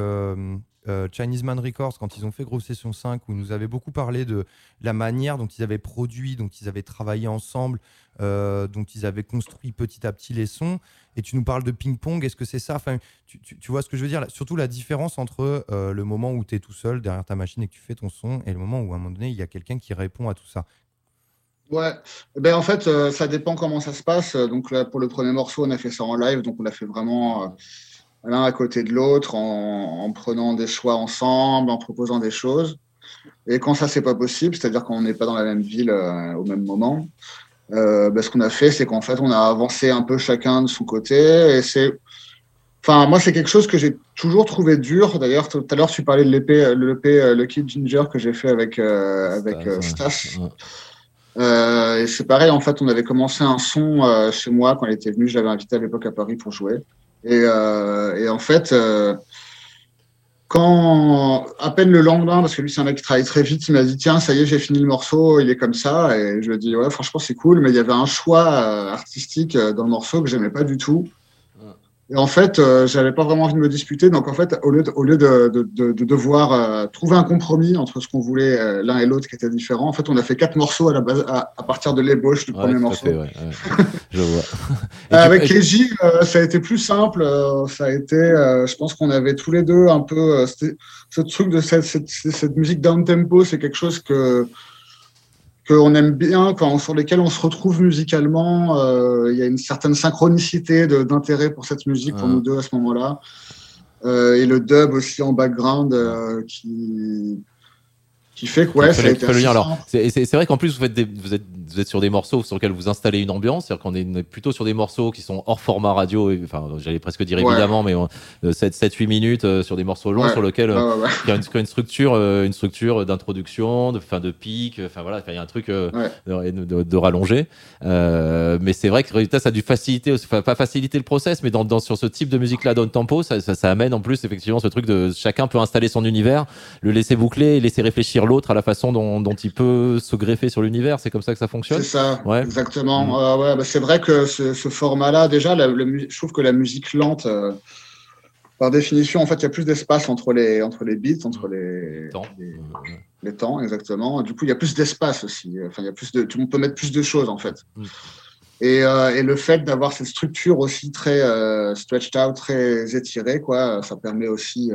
euh, Chinese Man Records quand ils ont fait Grosse Session 5, où ils nous avaient beaucoup parlé de la manière dont ils avaient produit, dont ils avaient travaillé ensemble, euh, dont ils avaient construit petit à petit les sons. Et tu nous parles de ping-pong, est-ce que c'est ça? Enfin, tu, tu- vois ce que je veux dire? Surtout la différence entre euh, le moment où tu es tout seul derrière ta machine et que tu fais ton son, et le moment où à un moment donné, il y a quelqu'un qui répond à tout ça. Ouais, ben en fait, euh, ça dépend comment ça se passe. Donc là, pour le premier morceau, on a fait ça en live, donc on l'a fait vraiment l'un à côté de l'autre, en, en prenant des choix ensemble, en proposant des choses. Et quand ça, c'est pas possible, c'est-à-dire quand on n'est pas dans la même ville euh, au même moment, euh, ben, ce qu'on a fait, c'est qu'en fait, on a avancé un peu chacun de son côté. Et c'est, enfin, moi, c'est quelque chose que j'ai toujours trouvé dur. D'ailleurs, tout à l'heure, tu parlais de l'épée, euh, Lucky Ginger que j'ai fait avec euh, avec euh, et c'est pareil, en fait, on avait commencé un son chez moi quand il était venu. Je l'avais invité à l'époque à Paris pour jouer. Et, euh, et en fait, euh, quand à peine le lendemain, parce que lui c'est un mec qui travaille très vite, il m'a dit tiens, ça y est, j'ai fini le morceau, il est comme ça. Et je lui ai dit ouais, franchement c'est cool, mais il y avait un choix euh, artistique dans le morceau que j'aimais pas du tout. Et en fait, euh, j'avais pas vraiment envie de me disputer. Donc en fait, au lieu de, au lieu de, de, de, de devoir euh, trouver un compromis entre ce qu'on voulait euh, l'un et l'autre qui était différent, en fait, on a fait quatre morceaux à la base à, à partir de l'ébauche du Ouais, premier morceau. fait, ouais, ouais. Je vois. Euh, avec Keiji, ça a été plus simple. ça a été, je pense qu'on avait tous les deux un peu ce truc de cette, cette, cette musique down tempo, c'est quelque chose que qu'on aime bien, quand, sur lesquels on se retrouve musicalement. euh, Il y a une certaine synchronicité d'intérêt pour cette musique pour nous deux à ce moment-là. Euh, et le dub aussi en background euh, qui qui fait que ouais, ça a été c'est vrai qu'en plus, vous, faites des- vous, êtes, vous êtes sur des morceaux sur lesquels vous installez une ambiance. C'est-à-dire qu'on est plutôt sur des morceaux qui sont hors format radio. et- Enfin, j'allais presque dire Ouais. évidemment, mais 7-8 minutes euh, sur des morceaux longs Ouais. sur lesquels Ouais, euh, ouais, ouais. il y a une, structure, euh, une structure d'introduction, de fin de pic. Enfin voilà, il y a un truc euh, Ouais. de, de, de rallonger. Euh, mais c'est vrai que résultat, ça a dû faciliter, enfin pas faciliter le process, mais dans, dans sur ce type de musique là, down tempo, ça, ça, ça amène en plus effectivement ce truc de chacun peut installer son univers, le laisser boucler, et laisser réfléchir l'autre à la façon dont, dont, il peut se greffer sur l'univers. C'est comme ça que ça fonctionne? C'est ça, ouais. exactement. Mmh. ouais, bah, c'est vrai que ce, ce format-là, déjà, le, je trouve que la musique lente. Euh, par définition, en fait, il y a plus d'espace entre les, entre les beats, entre les temps. Les, temps, exactement. Du coup, il y a plus d'espace aussi. Enfin, il y a plus de, on peut mettre plus de choses, en fait. Mmh. Et, euh, et, le fait d'avoir cette structure aussi très euh, stretched out, très étirée, quoi, ça permet aussi,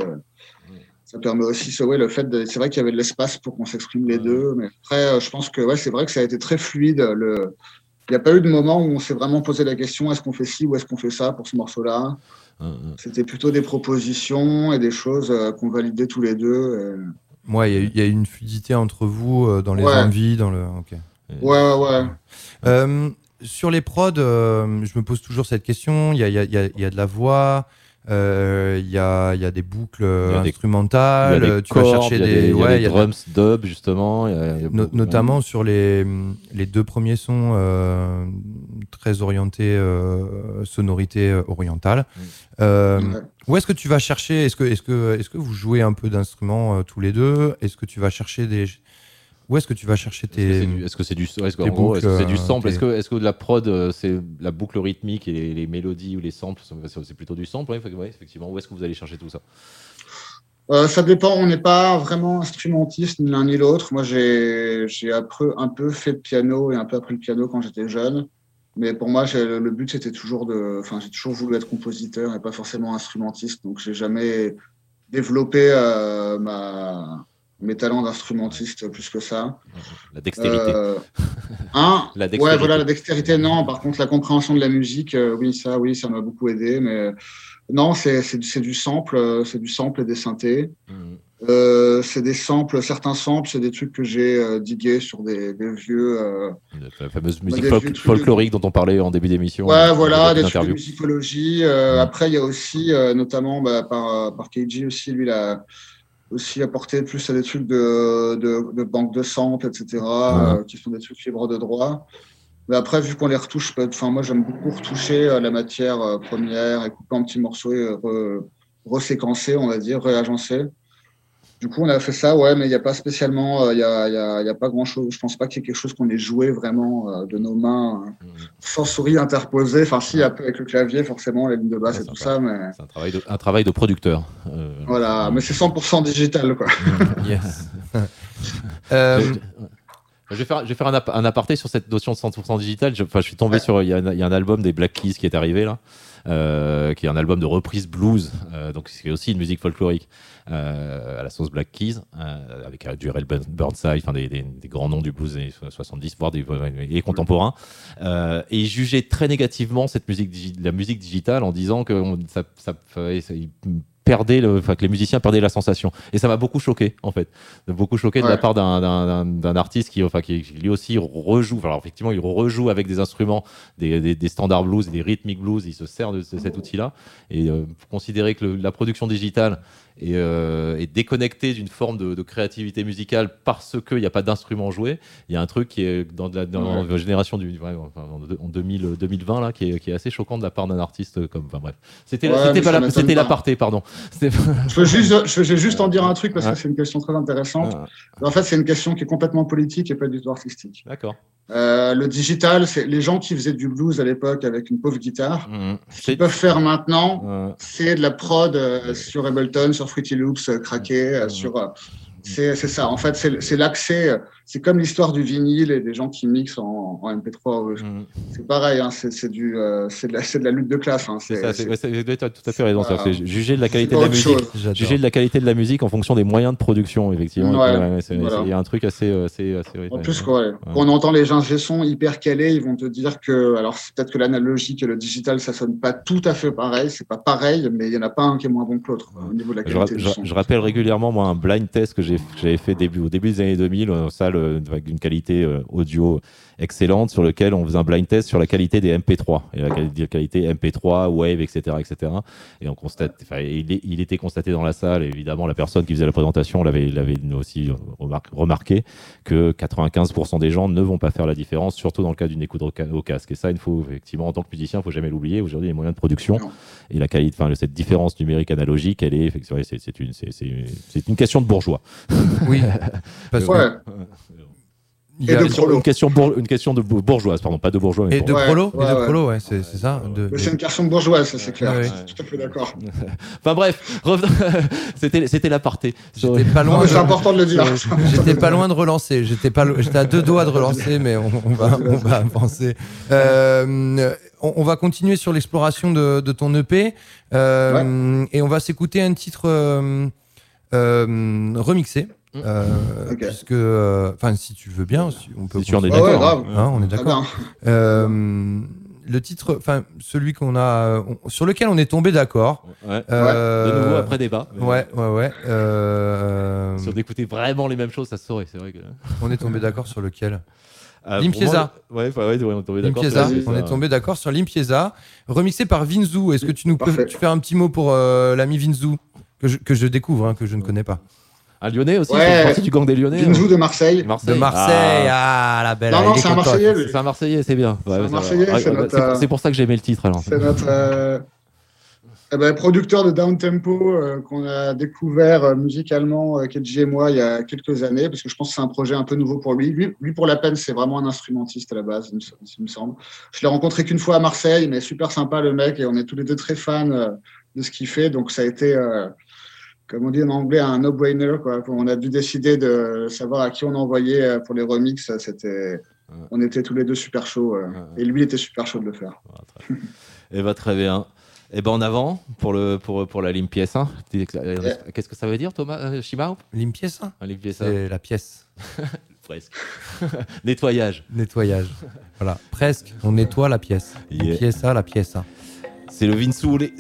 ça permet aussi, ouais, le fait de, c'est vrai qu'il y avait de l'espace pour qu'on s'exprime les deux, mais après, je pense que ouais, c'est vrai que ça a été très fluide. Le, il n'y a pas eu de moment où on s'est vraiment posé la question est-ce qu'on fait ci ou est-ce qu'on fait ça pour ce morceau-là? C'était plutôt des propositions et des choses qu'on validait tous les deux. Ouais, il y, a une fluidité entre vous dans les envies, dans le. Okay. Ouais, ouais, ouais sur les prods, euh, je me pose toujours cette question. Il y a, de la voix, euh, il y, a, des boucles instrumentales. tu vas chercher des, des, drums dub justement. notamment sur les, deux premiers sons euh, très orientés sonorité orientale. Où est-ce que tu vas chercher Est-ce que, est que, est que vous jouez un peu d'instruments tous les deux? Est-ce que tu vas chercher des où est-ce que tu vas chercher tes. Est-ce que c'est du, est -ce que, est -ce c'est du sample? Est-ce que, est que de la prod, euh, c'est la boucle rythmique et les, mélodies ou les samples C'est plutôt du sample, ouais, effectivement. Où est-ce que vous allez chercher tout ça? Euh, ça dépend, on n'est pas vraiment instrumentiste ni l'un ni l'autre. Moi, j'ai un peu fait de piano et un peu appris le piano quand j'étais jeune. Mais pour moi, le but, c'était toujours de. Enfin, j'ai toujours voulu être compositeur et pas forcément instrumentiste. Donc, j'ai jamais développé euh, ma, mes talents d'instrumentiste plus que ça. La dextérité. Euh, hein? La dextérité. Ouais, voilà, la dextérité, non. Par contre, la compréhension de la musique, euh, oui, ça, oui, ça m'a beaucoup aidé. Mais non, c'est du sample, euh, c'est du sample et des synthés. Mhm. c'est des samples, certains samples, c'est des trucs que j'ai digués sur des, vieux. la fameuse musique folklorique dont on parlait en début d'émission. Ouais, voilà, des trucs de musicologie. Mhm. Après, il y a aussi, notamment bah, par, par Keiji aussi, lui, la aussi apporter plus à des trucs de, de, de banque de samples, etc., euh, qui sont des trucs libres de droit. Mais après, vu qu'on les retouche, enfin, moi, j'aime beaucoup retoucher euh, la matière euh, première et couper en petits morceaux et reséquencer, on va dire, réagencer. Du coup, on a fait ça, ouais, mais il n'y a pas spécialement, il n'y a, y a, y a, pas grand-chose. Je pense pas qu'il y ait quelque chose qu'on ait joué vraiment de nos mains, mmh. sans souris interposée. Enfin, si, un peu avec le clavier, forcément, la ligne de basse et tout ça, mais... C'est un travail de, un travail de producteur. voilà, mais c'est 100% digital, quoi. Mmh, euh, je vais faire, je vais faire un, aparté sur cette notion de 100% digital. Je, je suis tombé sur. Il y, a un album des Black Keys qui est arrivé là, euh, qui est un album de reprise blues, euh, donc c'est aussi une musique folklorique. Euh, à la sauce Black Keys, euh, avec du Rel Burnside, enfin des, des, grands noms du blues des 70, voire des, contemporains. et il jugeait très négativement cette musique, la musique digitale en disant que ça, ça, le, que les musiciens perdaient la sensation. Et ça m'a beaucoup choqué, en fait. Beaucoup choqué de la part d'un artiste qui, enfin, qui, lui aussi rejoue. Alors, effectivement, il rejoue avec des instruments, des, des, standards blues et des rhythmic blues. Il se sert de, cet outil-là. Et euh, considérer que la production digitale et, euh, et déconnecté d'une forme de, de, créativité musicale parce qu'il n'y a pas d'instrument joué. Il y a un truc qui est dans, la, dans la génération du, ouais, enfin, en 2000, 2020 là, qui est, qui est, assez choquant de la part d'un artiste comme. Enfin bref, c'était ouais, pas c'était l'aparté, pardon. Je veux juste, je veux juste en dire un truc parce que c'est une question très intéressante. En fait, c'est une question qui est complètement politique et pas du tout artistique. D'accord. Euh, le digital, c'est les gens qui faisaient du blues à l'époque avec une pauvre guitare. Mmh. Ce qu'ils peuvent faire maintenant, c'est de la prod euh, sur Ableton, sur Fruity Loops, euh, craqué, euh, sur euh, c'est ça. En fait, c'est l'accès. C'est comme l'histoire du vinyle et des gens qui mixent en, MP3. Mm. C'est pareil. Hein, c'est du, euh, c'est de, de, la lutte de classe. Hein, c'est ça. Tu as tout à fait raison. juger de la qualité de la musique. Juger de la qualité de la musique en fonction des moyens de production, effectivement. Il y a un truc assez. assez, assez en plus, quoi, on entend les gens son hyper calés, ils vont te dire que, alors peut-être que l'analogique et le digital, ça sonne pas tout à fait pareil. C'est pas pareil, mais il y en a pas un qui est moins bon que l'autre au niveau de la qualité. Je, je, rappelle régulièrement moi un blind test que j'avais fait début, au début des années 2000, en salle avec une qualité euh, audio excellente sur lequel on faisait un blind test sur la qualité des MP3 et la qualité MP3, Wave, etc., etc. Et on constate, il, il, était constaté dans la salle, et évidemment la personne qui faisait la présentation l'avait, l'avait aussi remarqué que 95% des gens ne vont pas faire la différence, surtout dans le cas d'une écoute au casque. Et ça, il faut effectivement en tant que musicien, il faut jamais l'oublier. Aujourd'hui, les moyens de production et la qualité, enfin cette différence numérique analogique, elle est, c'est, c'est une, c'est, c'est une question de bourgeois. Oui. Parce que Ouais. Il y a- Une question, Prolo. une question, bour- une question de bou- bourgeoise, pardon, pas de bourgeois. Mais Et de Ouais, Prolo, ouais, et de ouais. Prolo, ouais, c'est ça. de- Mais C'est une question bourgeoise, ça c'est clair. Ouais, ouais. Je suis tout à fait d'accord. Enfin bref, c'était c'était l'aparté. J'étais pas loin. c'est important de le dire. J'étais pas loin de relancer. J'étais pas, lo- j'étais à deux doigts de relancer, mais on, on va, on va avancer. Euh, on, on va continuer sur l'exploration de, de ton EP euh, et on va s'écouter un titre euh, euh, remixé. Euh, Ok. Puisque, euh, enfin, si tu veux bien, si on peut. Si tu en es Ouais, ouais, d'accord. Hein, on est d'accord. Euh, le titre, enfin, celui qu'on a, on- sur lequel on est tombé d'accord. Ouais. Euh, De nouveau après débat. mais- Ouais, ouais, ouais. euh, Si on écoutait vraiment les mêmes choses, ça se saurait. C'est vrai que. on est tombé d'accord sur lequel? Ah, Limpieza. moi, Ouais, ouais, ouais, on est tombé d'accord. Limpieza, sur la- on est tombé d'accord sur Limpieza, remixé par Vinzou. Est-ce que tu nous peux tu fais un petit mot pour euh, l'ami Vinzou que je, que je découvre, hein, que je ne connais pas? Un Lyonnais aussi, Ouais. c'est partie du gang des Lyonnais. Vinzou de Marseille. Marseille. De Marseille, Ah. ah, la belle. Non, non, c'est un. Marseillais, lui. C'est un Marseillais, c'est bien. C'est ouais, notre, pour- ça que j'aimais le titre alors. C'est notre euh, eh ben, producteur de down tempo euh, qu'on a découvert euh, musicalement, euh, Kedji et moi, il y a quelques années, parce que je pense que c'est un projet un peu nouveau pour lui. Lui, lui, pour la peine, c'est vraiment un instrumentiste à la base, il me, il me semble. Je l'ai rencontré qu'une fois à Marseille, mais super sympa le mec, et on est tous les deux très fans euh, de ce qu'il fait. Donc ça a été, euh, comme on dit en anglais, un no-brainer. quoi. On a dû décider de savoir à qui on envoyait euh, pour les remixes. C'était, on était tous les deux super chauds, euh, et lui il était super chaud de le faire. Et bah très bien. Et ben en avant pour le pour pour la limpieza. Qu'est-ce que ça veut dire Thomas euh, Shimao Limpieza Un limpieza C'est la pièce. presque. Nettoyage. Nettoyage. voilà, presque. On nettoie la pièce. Yeah. Limpieza, la pièce. C'est le Vinsou, le,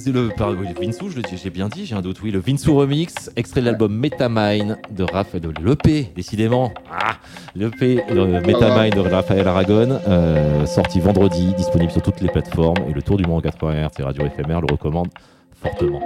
Vinsou, j'ai bien dit, j'ai un doute, oui, le Vinsou Remix, extrait de l'album Metamine de Raphaël, l'EP, décidément, ah, l'EP euh, Metamine de Raphaël Aragon, euh, sorti vendredi, disponible sur toutes les plateformes, et le Tour du Monde en 80 et Radio Éphémère le recommande fortement.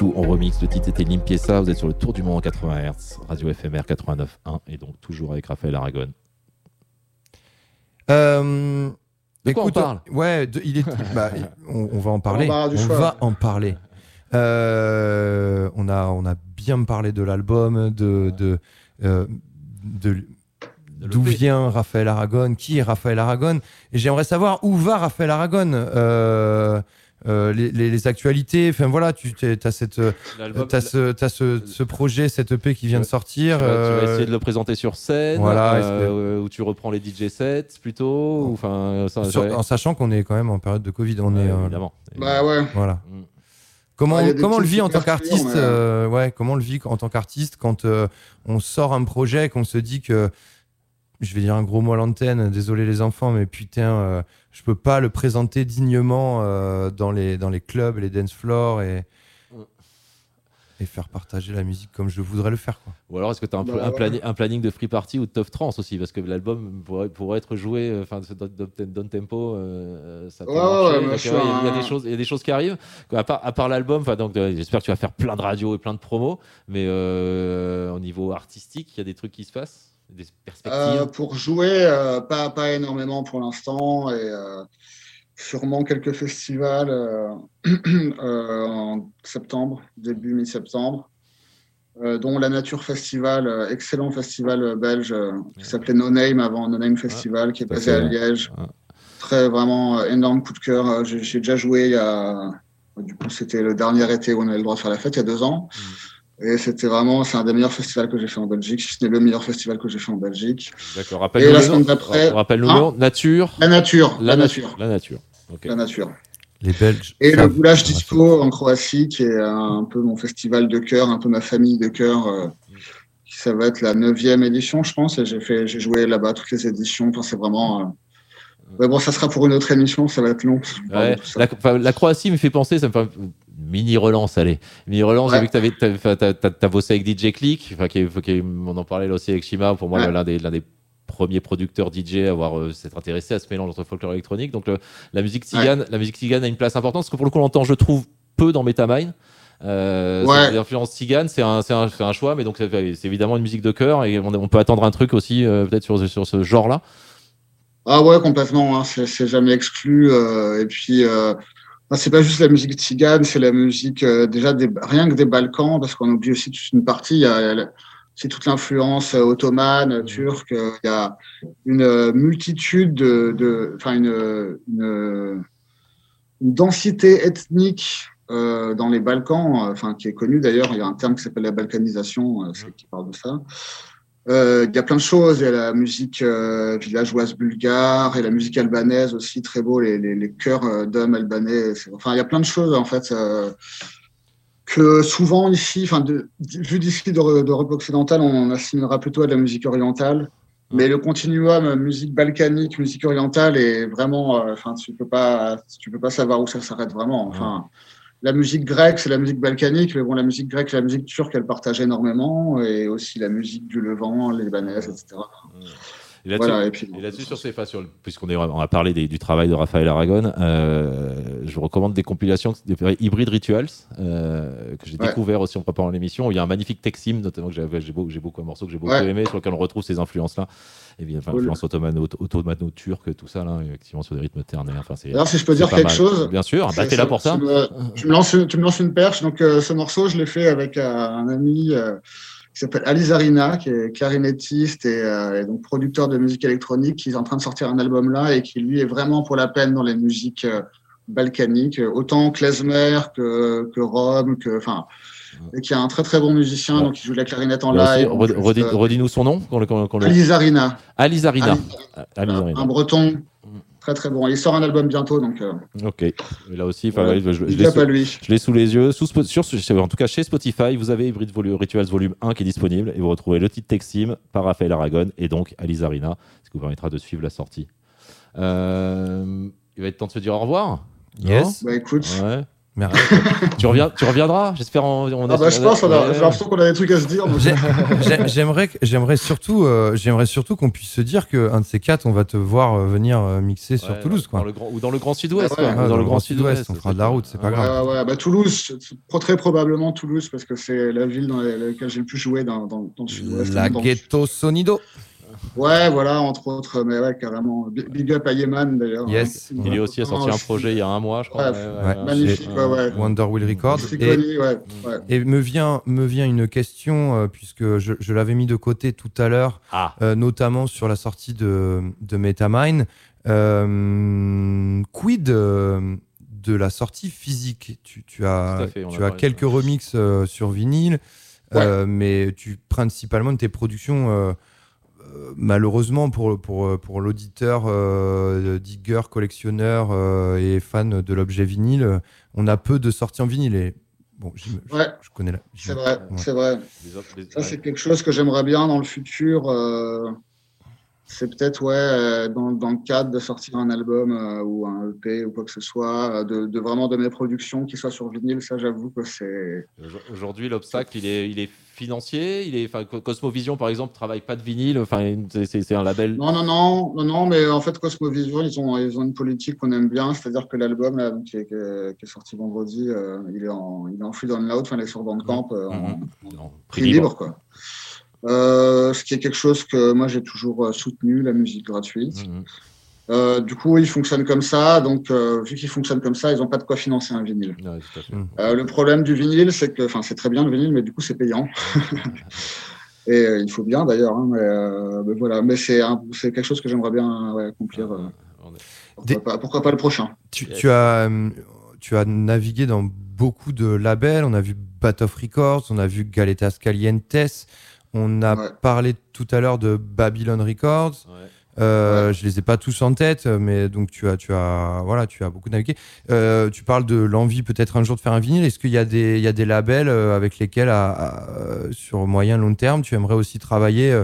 Et Vinsou en remix. Le titre était Limpieza. Vous êtes sur le tour du monde en 80 Hz, radio FMR 89.1 et donc toujours avec Raphaël Aragon. Euh, De quoi on écoute, parle? Ouais, de- il est. bah, on, on va en parler. On va en parler. Euh, on a, on a bien parlé de l'album, de, de, euh, de- d'où vient Raphaël Aragon, qui est Raphaël Aragon, et j'aimerais savoir où va Raphaël Aragon. Euh, euh, les, les- les actualités, enfin voilà, tu as cette, euh, t'as ce, t'as ce, ce projet, cette EP qui vient de sortir. Tu vas, tu vas euh, essayer de le présenter sur scène, voilà, où tu reprends les DJ sets plutôt, ou enfin, en sachant qu'on est quand même en période de Covid, on Ouais, est, euh, évidemment. Bah ouais. voilà. Mm. Comment, Ouais, comment on le vit en tant qu'artiste euh, ouais, Comment on le vit en tant qu'artiste quand euh, on sort un projet, qu'on se dit que je vais dire un gros mot à l'antenne, désolé les enfants, mais putain, euh, je peux pas le présenter dignement euh, dans les dans les clubs, les dance floors et Mm. et faire partager la musique comme je voudrais le faire. Quoi. Ou alors est-ce que tu as un, Bah un ouais. plani- un planning de free party ou de tough trance aussi? Parce que l'album pourrait, pourrait être joué, euh, enfin, dans tempo, euh, ça peut marcher. il y, a- suis il y a un- des choses, il y a des choses qui arrivent. À part, à part l'album, donc euh, j'espère que tu vas faire plein de radios et plein de promos, mais euh, au niveau artistique, il y a des trucs qui se passent, des perspectives. Euh, pour jouer, euh, pas, pas énormément pour l'instant, et euh, sûrement quelques festivals en septembre, début mi-septembre, euh, dont la Nature Festival, euh, excellent festival belge euh, qui s'appelait No Name avant No Name Festival, qui est tout à. Liège. Ouais. Très vraiment énorme coup de cœur. J'ai déjà joué il y a, du coup c'était le dernier été où on avait le droit de faire la fête, il y a deux ans. Et c'était vraiment, c'est un des meilleurs festivals que j'ai fait en Belgique, si ce n'est le meilleur festival que j'ai fait en Belgique. D'accord, rappelle-nous Et la semaine d'après- Rappelle-nous le Hein. Nature. La nature, La, la, nature. nature, La nature. La nature. Les Belges. Et le Goulash Disco en Croatie, qui est un peu mon festival de cœur, un peu ma famille de cœur. euh, ça va être la neuvième édition, je pense. Et j'ai fait, j'ai joué là-bas toutes les éditions. Enfin, c'est vraiment. euh, Mais bon, ça sera pour une autre émission, ça va être long. Ouais, la, Croatie me fait penser, ça me fait une mini relance, allez. Mini relance, j'ai Ouais. vu que t'as- t'as bossé avec DJ Click, enfin, qui qui on en parlait là aussi avec Shima, pour moi Ouais. l'un des, des premiers producteurs DJ à avoir euh, s'être intéressé à ce mélange entre folklore et électronique. Donc le- la musique tzigane, la musique tzigane a une place importante, parce que pour le coup on l'entend, je trouve, peu dans Metamind. Euh, Ouais. L'influence tzigane, c'est un, un, un choix, mais donc c'est évidemment une musique de cœur et on, on peut attendre un truc aussi euh, peut-être sur, sur ce genre-là. Ah ouais, complètement. hein, c'est jamais exclu. euh, et puis, c'est pas juste la musique tzigane, c'est la musique euh, déjà des, rien que des Balkans, parce qu'on oublie aussi toute une partie. Il y a, la- c'est toute l'influence euh, ottomane, turque. euh, Il y a une multitude de, enfin une, une, une densité ethnique euh, dans les Balkans, enfin qui est connue d'ailleurs. Il y a un terme qui s'appelle la balkanisation, euh, c'est qui parle de ça. Euh, Il y a plein de choses. Il y a la musique euh, villageoise bulgare et la musique albanaise aussi, très beau, les, les, les chœurs euh, d'hommes albanais. Enfin, il y a plein de choses en fait euh, que souvent ici, enfin, vu d'ici de- d'Europe occidentale, on assimilera plutôt à de la musique orientale. Mais le continuum musique balkanique, musique orientale est vraiment, enfin, tu peux pas, tu peux pas savoir où ça s'arrête vraiment. Enfin, la musique grecque, c'est la musique balkanique, mais bon, la musique grecque, la musique turque, elles partagent énormément, et aussi la musique du Levant, libanaise, etc. Et là-dessus, Voilà, sur ces le- puisqu'on on a parlé des- du travail de Raphaël Aragon, euh, je vous recommande des compilations, des Hybrid Rituals, euh, que j'ai Ouais. découvert aussi en préparant l'émission. Il y a un magnifique Texim, notamment que j'ai beaucoup, beaucoup un morceau que j'ai beaucoup Ouais. aimé, sur lequel on retrouve ces influences-là. Et bien, enfin, Cool. influences ottomano, ottomano-turques, tout ça, là, effectivement, sur des rythmes ternaires. Enfin, D'ailleurs, si je peux dire quelque mal. chose. Bien sûr, bah, t'es là pour ça. Tu me, tu me lances, une- tu me lances une perche. Donc, euh, ce morceau, je l'ai fait avec un ami qui s'appelle Ali Zarina, qui est clarinettiste et, euh, et donc producteur de musique électronique, qui est en train de sortir un album là et qui, lui, est vraiment pour la peine dans les musiques euh, balkaniques, autant klezmer que, que Rome, que, enfin, et qui est un très très bon musicien, Ouais. donc il joue de la clarinette en live. euh, Redis-nous son nom. qu'on le- qu'on- qu'on le- Ali Zarina. Ali Zarina. Ali- Ali Zarina. un breton très très bon. Il sort un album bientôt, donc euh, Ok. Et là aussi, Ouais. ouais, je, je l'ai sous- à lui. Je l'ai sous les yeux. Sous, sur, sur- en tout cas, chez Spotify, vous avez Hybrid Volu- Rituals Volume 1 qui est disponible et vous retrouvez le titre Texim par Raphaël Aragon et donc Alizarina, ce qui vous permettra de suivre la sortie. Euh, il va être temps de se dire au revoir. Yes. Bah écoute, Ouais. Mais tu, reviens, tu reviendras, j'espère. On, ah bah, je pense, on a, j'ai l'impression qu'on a des trucs à se dire. j'aimerais, j'aimerais surtout, euh, j'aimerais surtout qu'on puisse se dire qu'un de ces quatre, on va te voir euh, venir euh, mixer sur Toulouse. Quoi. Dans le grand, ou dans le Grand Sud-Ouest. dans, le Grand Sud-Ouest, on fera de la route, c'est pas grave. Ouais, bah, Toulouse, très probablement Toulouse, parce que c'est la ville dans laquelle j'ai le plus joué dans, dans, dans le Sud-Ouest. La Ghetto Sonido. Ouais, voilà, entre autres, mais ouais, carrément. Big up à Yeman d'ailleurs. Yes. Il est aussi a sorti un projet il y a un mois, je crois. magnifique, ouais, Wonder Wheel Records. Et, et, me, vient, me vient une question, euh, puisque je, je l'avais mis de côté tout à l'heure, ah. euh, notamment sur la sortie de, de Metamine. Euh, quid de la sortie physique? Tu, tu as, tu as quelques remixes sur vinyle, mais tu, principalement de tes productions malheureusement pour, pour, pour l'auditeur, euh, digger, collectionneur euh, et fan de l'objet vinyle, on a peu de sorties en vinyle. Et bon, je, connais la. C'est vrai, c'est vrai. Ça, c'est quelque chose que j'aimerais bien dans le futur. Euh, c'est peut-être ouais, dans, dans, le cadre de sortir un album euh, ou un EP ou quoi que ce soit, de, de, vraiment de mes productions qui soient sur vinyle, ça j'avoue que c'est. Aujourd'hui, l'obstacle, il est, il est financier. Il est, enfin, Cosmovision par exemple travaille pas de vinyle. Enfin, c'est un label. Non, non, non, non, non, mais en fait Cosmovision, ils ont, ils ont une politique qu'on aime bien, c'est-à-dire que l'album qui, qui, est sorti vendredi, il est en, il est en free download, enfin, il est sur Bandcamp mmh, mmh. en, prix libre, quoi. Euh, ce qui est quelque chose que moi j'ai toujours euh, soutenu, la musique gratuite. Mhm. Euh, du coup, ils fonctionnent comme ça. Donc, vu qu'ils fonctionnent comme ça, ils n'ont pas de quoi financer un vinyle. Mhm. le problème du vinyle, c'est que, enfin, c'est très bien le vinyle, mais du coup, c'est payant. Et il faut bien d'ailleurs. Hein, mais, voilà. Mais c'est quelque chose que j'aimerais bien accomplir. Pourquoi, pas, le prochain tu, tu, as, tu as navigué dans beaucoup de labels. On a vu Bat of Records, on a vu Galetas Calientes. On a parlé tout à l'heure de Babylon Records. Euh, je les ai pas tous en tête, mais donc tu as, tu as, voilà, tu as beaucoup navigué. Euh, tu parles de l'envie peut-être un jour de faire un vinyle. Est-ce qu'il y a des, il y a des labels euh, avec lesquels, sur moyen long terme, tu aimerais aussi travailler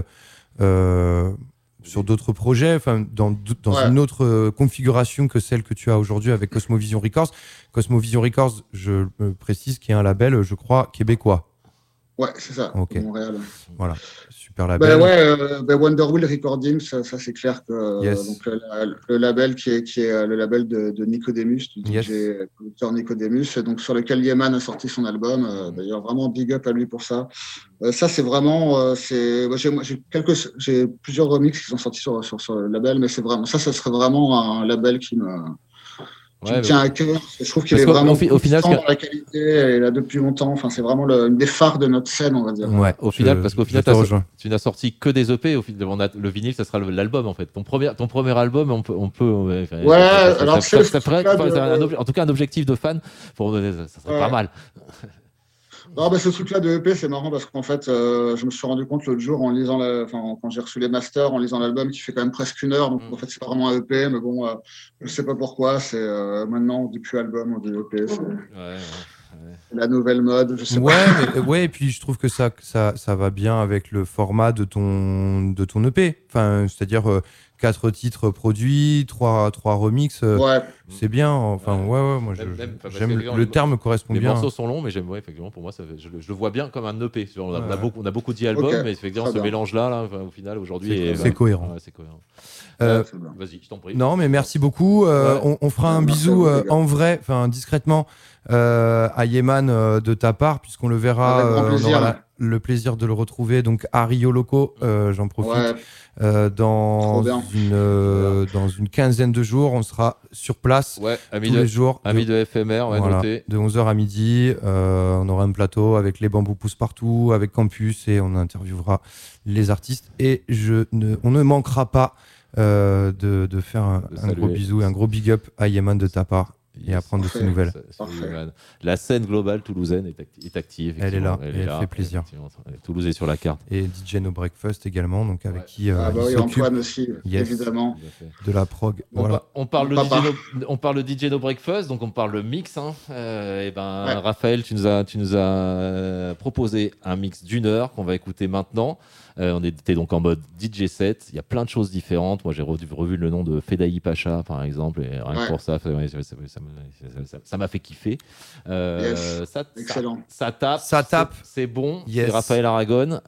sur d'autres projets, enfin dans, dans une autre configuration que celle que tu as aujourd'hui avec Cosmovision Records? Cosmovision Records, je précise, qui est un label, je crois, québécois. Ouais, c'est ça, Montréal. Voilà, super label. Ben ouais, euh, ben Wonder Wheel Recordings, ça, ça c'est clair que euh, donc, le, label qui est, qui est euh, le label de, de Nicodemus, du yes. DJ producteur Nicodemus, donc sur lequel Yeman a sorti son album. Euh, D'ailleurs, vraiment big up à lui pour ça. Euh, ça, c'est vraiment, c'est, j'ai quelques, j'ai plusieurs remixes qui sont sortis sur, sur, sur le label, mais c'est vraiment, ça, ça serait vraiment un label qui me qui me tient à cœur. Je trouve qu'il est vraiment au, final, dans la qualité et là depuis longtemps. Enfin, c'est vraiment le, une des phares de notre scène, on va dire. Ouais, au final, parce qu'au final, tu n'as sorti que des EP. Au final, on a, le vinyle, ça sera l'album en fait. Ton premier, ton premier album, on peut, on peut. Ouais, alors c'est en tout cas un objectif de fan. Pour, ça serait pas mal. Non, bah, ce truc-là de EP, c'est marrant parce qu'en fait, euh, je me suis rendu compte l'autre jour en lisant, la, quand j'ai reçu les masters, en lisant l'album qui fait quand même presque une heure. Donc, mm. en fait, c'est pas vraiment un EP, mais bon, euh, je sais pas pourquoi. C'est euh, maintenant, on dit plus album, on dit EP. C'est ouais, la nouvelle mode. Je sais ouais, pas. ouais, et puis je trouve que ça, ça, ça va bien avec le format de ton, de ton EP. Enfin, c'est-à-dire quatre titres produits, trois, trois remixes. Euh, ouais. C'est bien. Enfin, ouais, ouais, moi, j'aime le, terme correspond bien. Les morceaux sont longs, mais j'aime, effectivement, pour moi, ça, je, je, le vois bien comme un EP. On a, on a beaucoup, on a beaucoup dit albums, mais effectivement, ce mélange-là, là, au final, aujourd'hui, c'est cohérent. c'est cohérent. Euh, Vas-y, je t'en prie. Non, mais merci beaucoup. Euh, on, on, fera un bisou en vrai, enfin discrètement, à Yeman de ta part, puisqu'on le verra. on aura le plaisir de le retrouver. Donc, à Rio Loco, j'en profite. Euh, dans, une, euh, dans une quinzaine de jours, on sera sur place ouais, tous les jours. Amis de, FMR, De 11h à midi, euh, on aura un plateau avec les bambous poussent partout, avec Campus, et on interviewera les artistes. Et je ne, on ne manquera pas de, de, faire un, un gros bisou et un gros big up à Yeman de ta part et apprendre de ces nouvelles. La scène globale toulousaine est, active. Elle est là, elle, et elle fait plaisir. Toulouse est sur la carte. Et DJ No Breakfast également, donc avec qui euh, ah bah oui, Antoine aussi, évidemment. De la prog. On, voilà. on parle, le DJ no, on parle DJ No Breakfast, donc on parle le mix. Hein. Euh, et ben, Raphaël, tu nous as, tu nous as proposé un mix d'une heure qu'on va écouter maintenant. Euh, on était donc en mode DJ set. Il y a plein de choses différentes. Moi, j'ai revu, revu le nom de Fedaï Pacha, par exemple, et rien que Ouais. pour ça, ça ouais, ça- ça- ça me- ça- ça m'a fait kiffer. Euh, Yes. ça, Excellent. Ça, ça tape. Ça tape. C'est bon. Yes. C'est Raphaël Aragon.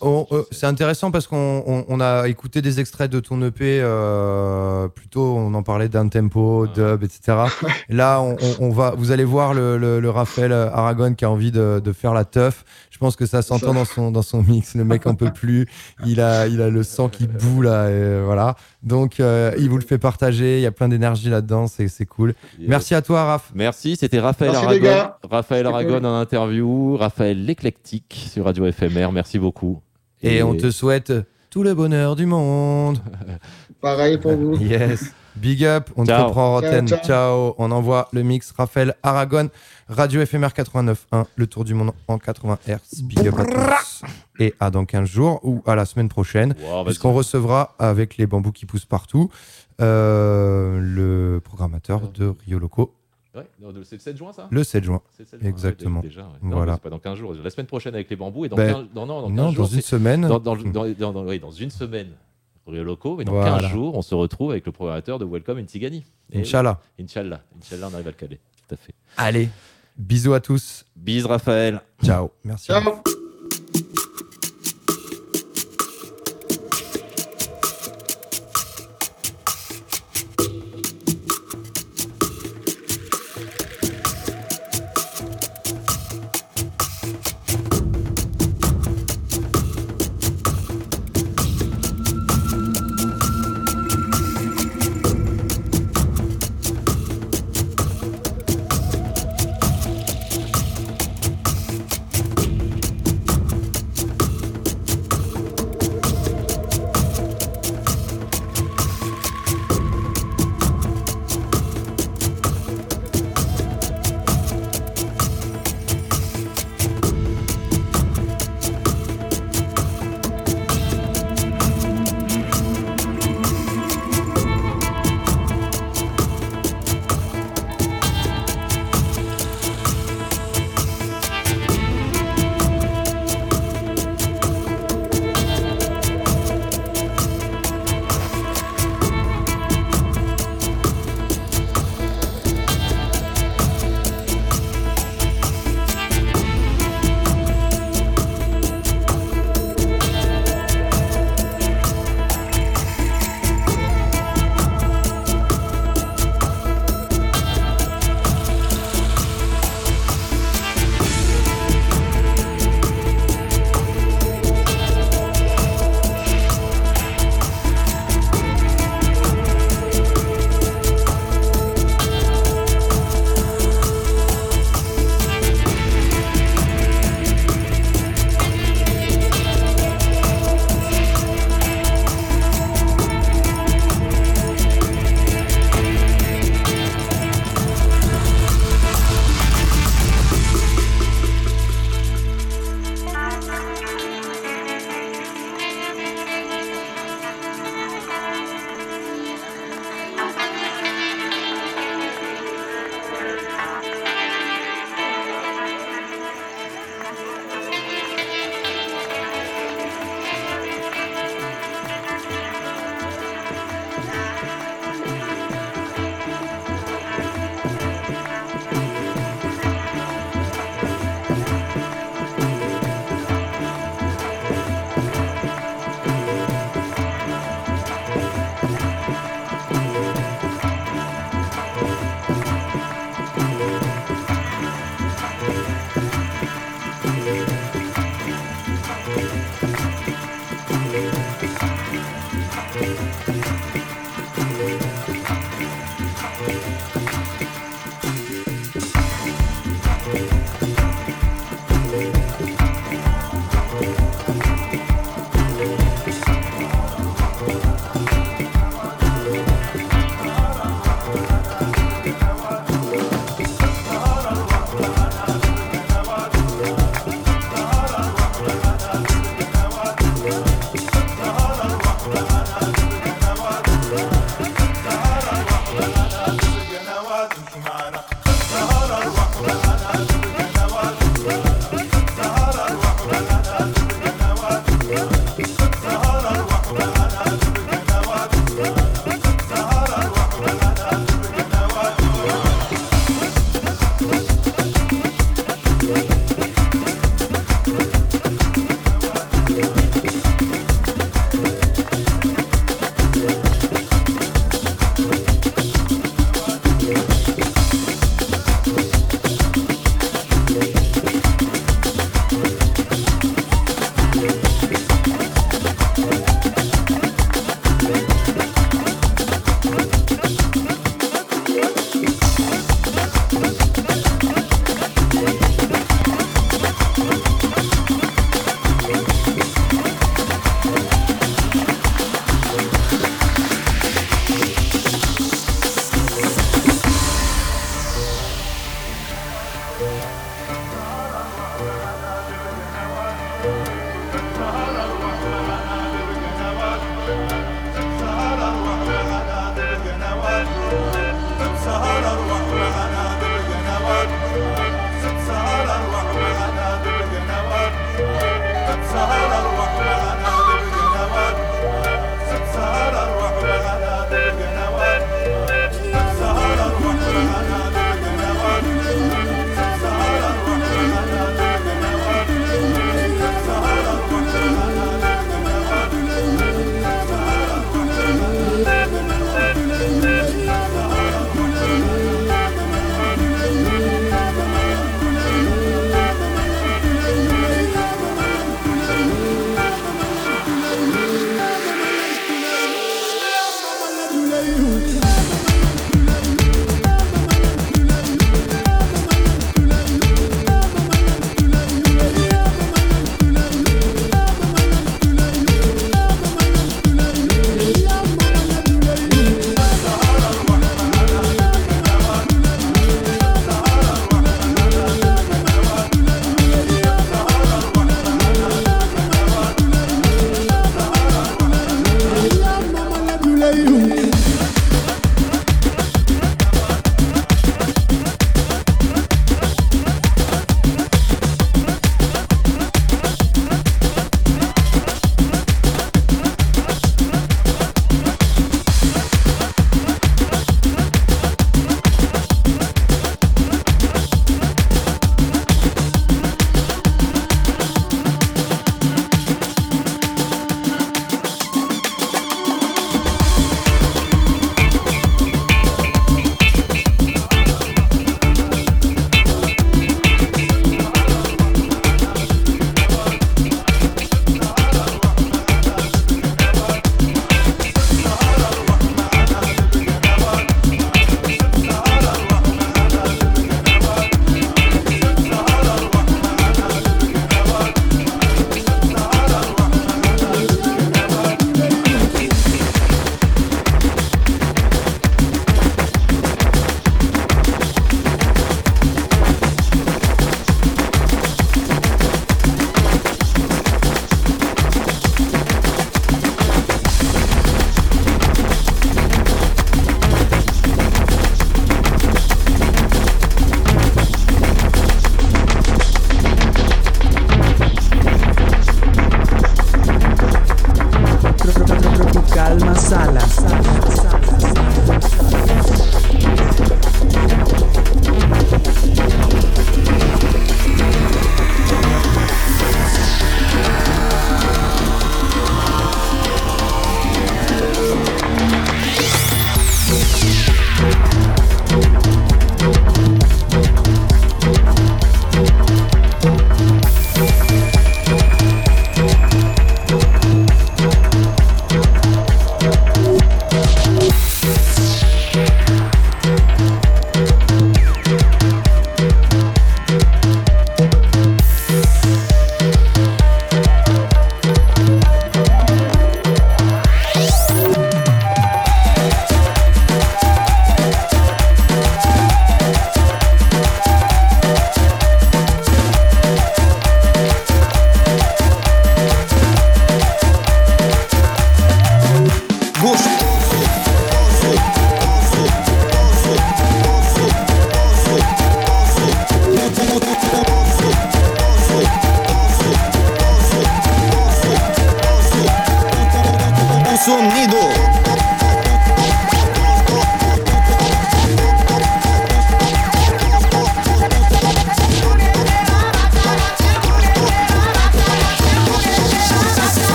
On- euh, c'est intéressant parce qu'on on- on a écouté des extraits de ton EP. euh, plutôt, on en parlait d'un tempo, dub, etc. Là, on, on- on va, vous allez voir le, le, le Raphaël Aragon qui a envie de, de faire la teuf. Je pense que ça s'entend dans son, dans son mix. Le mec en peut plus. Il a, il a le sang qui boue là. et voilà. Donc, euh, il vous le fait partager. Il y a plein d'énergie là-dedans. C'est c'est cool. Merci à toi, Raph. Merci, c'était Raphaël Merci, Aragon. Raphaël Aragon cool. en interview, Raphaël l'éclectique sur Radio FMR. Merci beaucoup. Et on te souhaite tout le bonheur du monde. Pareil pour vous. Yes. Big up, on te reprend en Ciao, antenne. Ciao, ciao. On envoie le mix Raphaël Aragon, Radio FMR 89.1, le tour du monde en 80 Hz. Big up à tous. Et à dans 15 jours ou à la semaine prochaine, Wow, puisqu'on recevra avec les bambous qui poussent partout euh, le programmateur de Rio Loco Ouais, c'est le 7 juin ça le 7 juin. C'est le 7 juin, Exactement. ouais, déjà, ouais. Non, Voilà. pas dans 15 jours. La semaine prochaine avec les bambous et dans Ben, 15 non, non, dans 15 Non, jours. dans une semaine. dans, dans, dans- dans- dans- oui, dans une semaine locaux, mais dans Voilà. 15 jours, on se retrouve avec le programmateur de Welcome in Tigani. Et Inch'Allah. oui, Inch'Allah. Inch'Allah, on arrive à le caler. Tout à fait. Allez, bisous à tous. Bise Raphaël. Ciao. Merci. Ciao.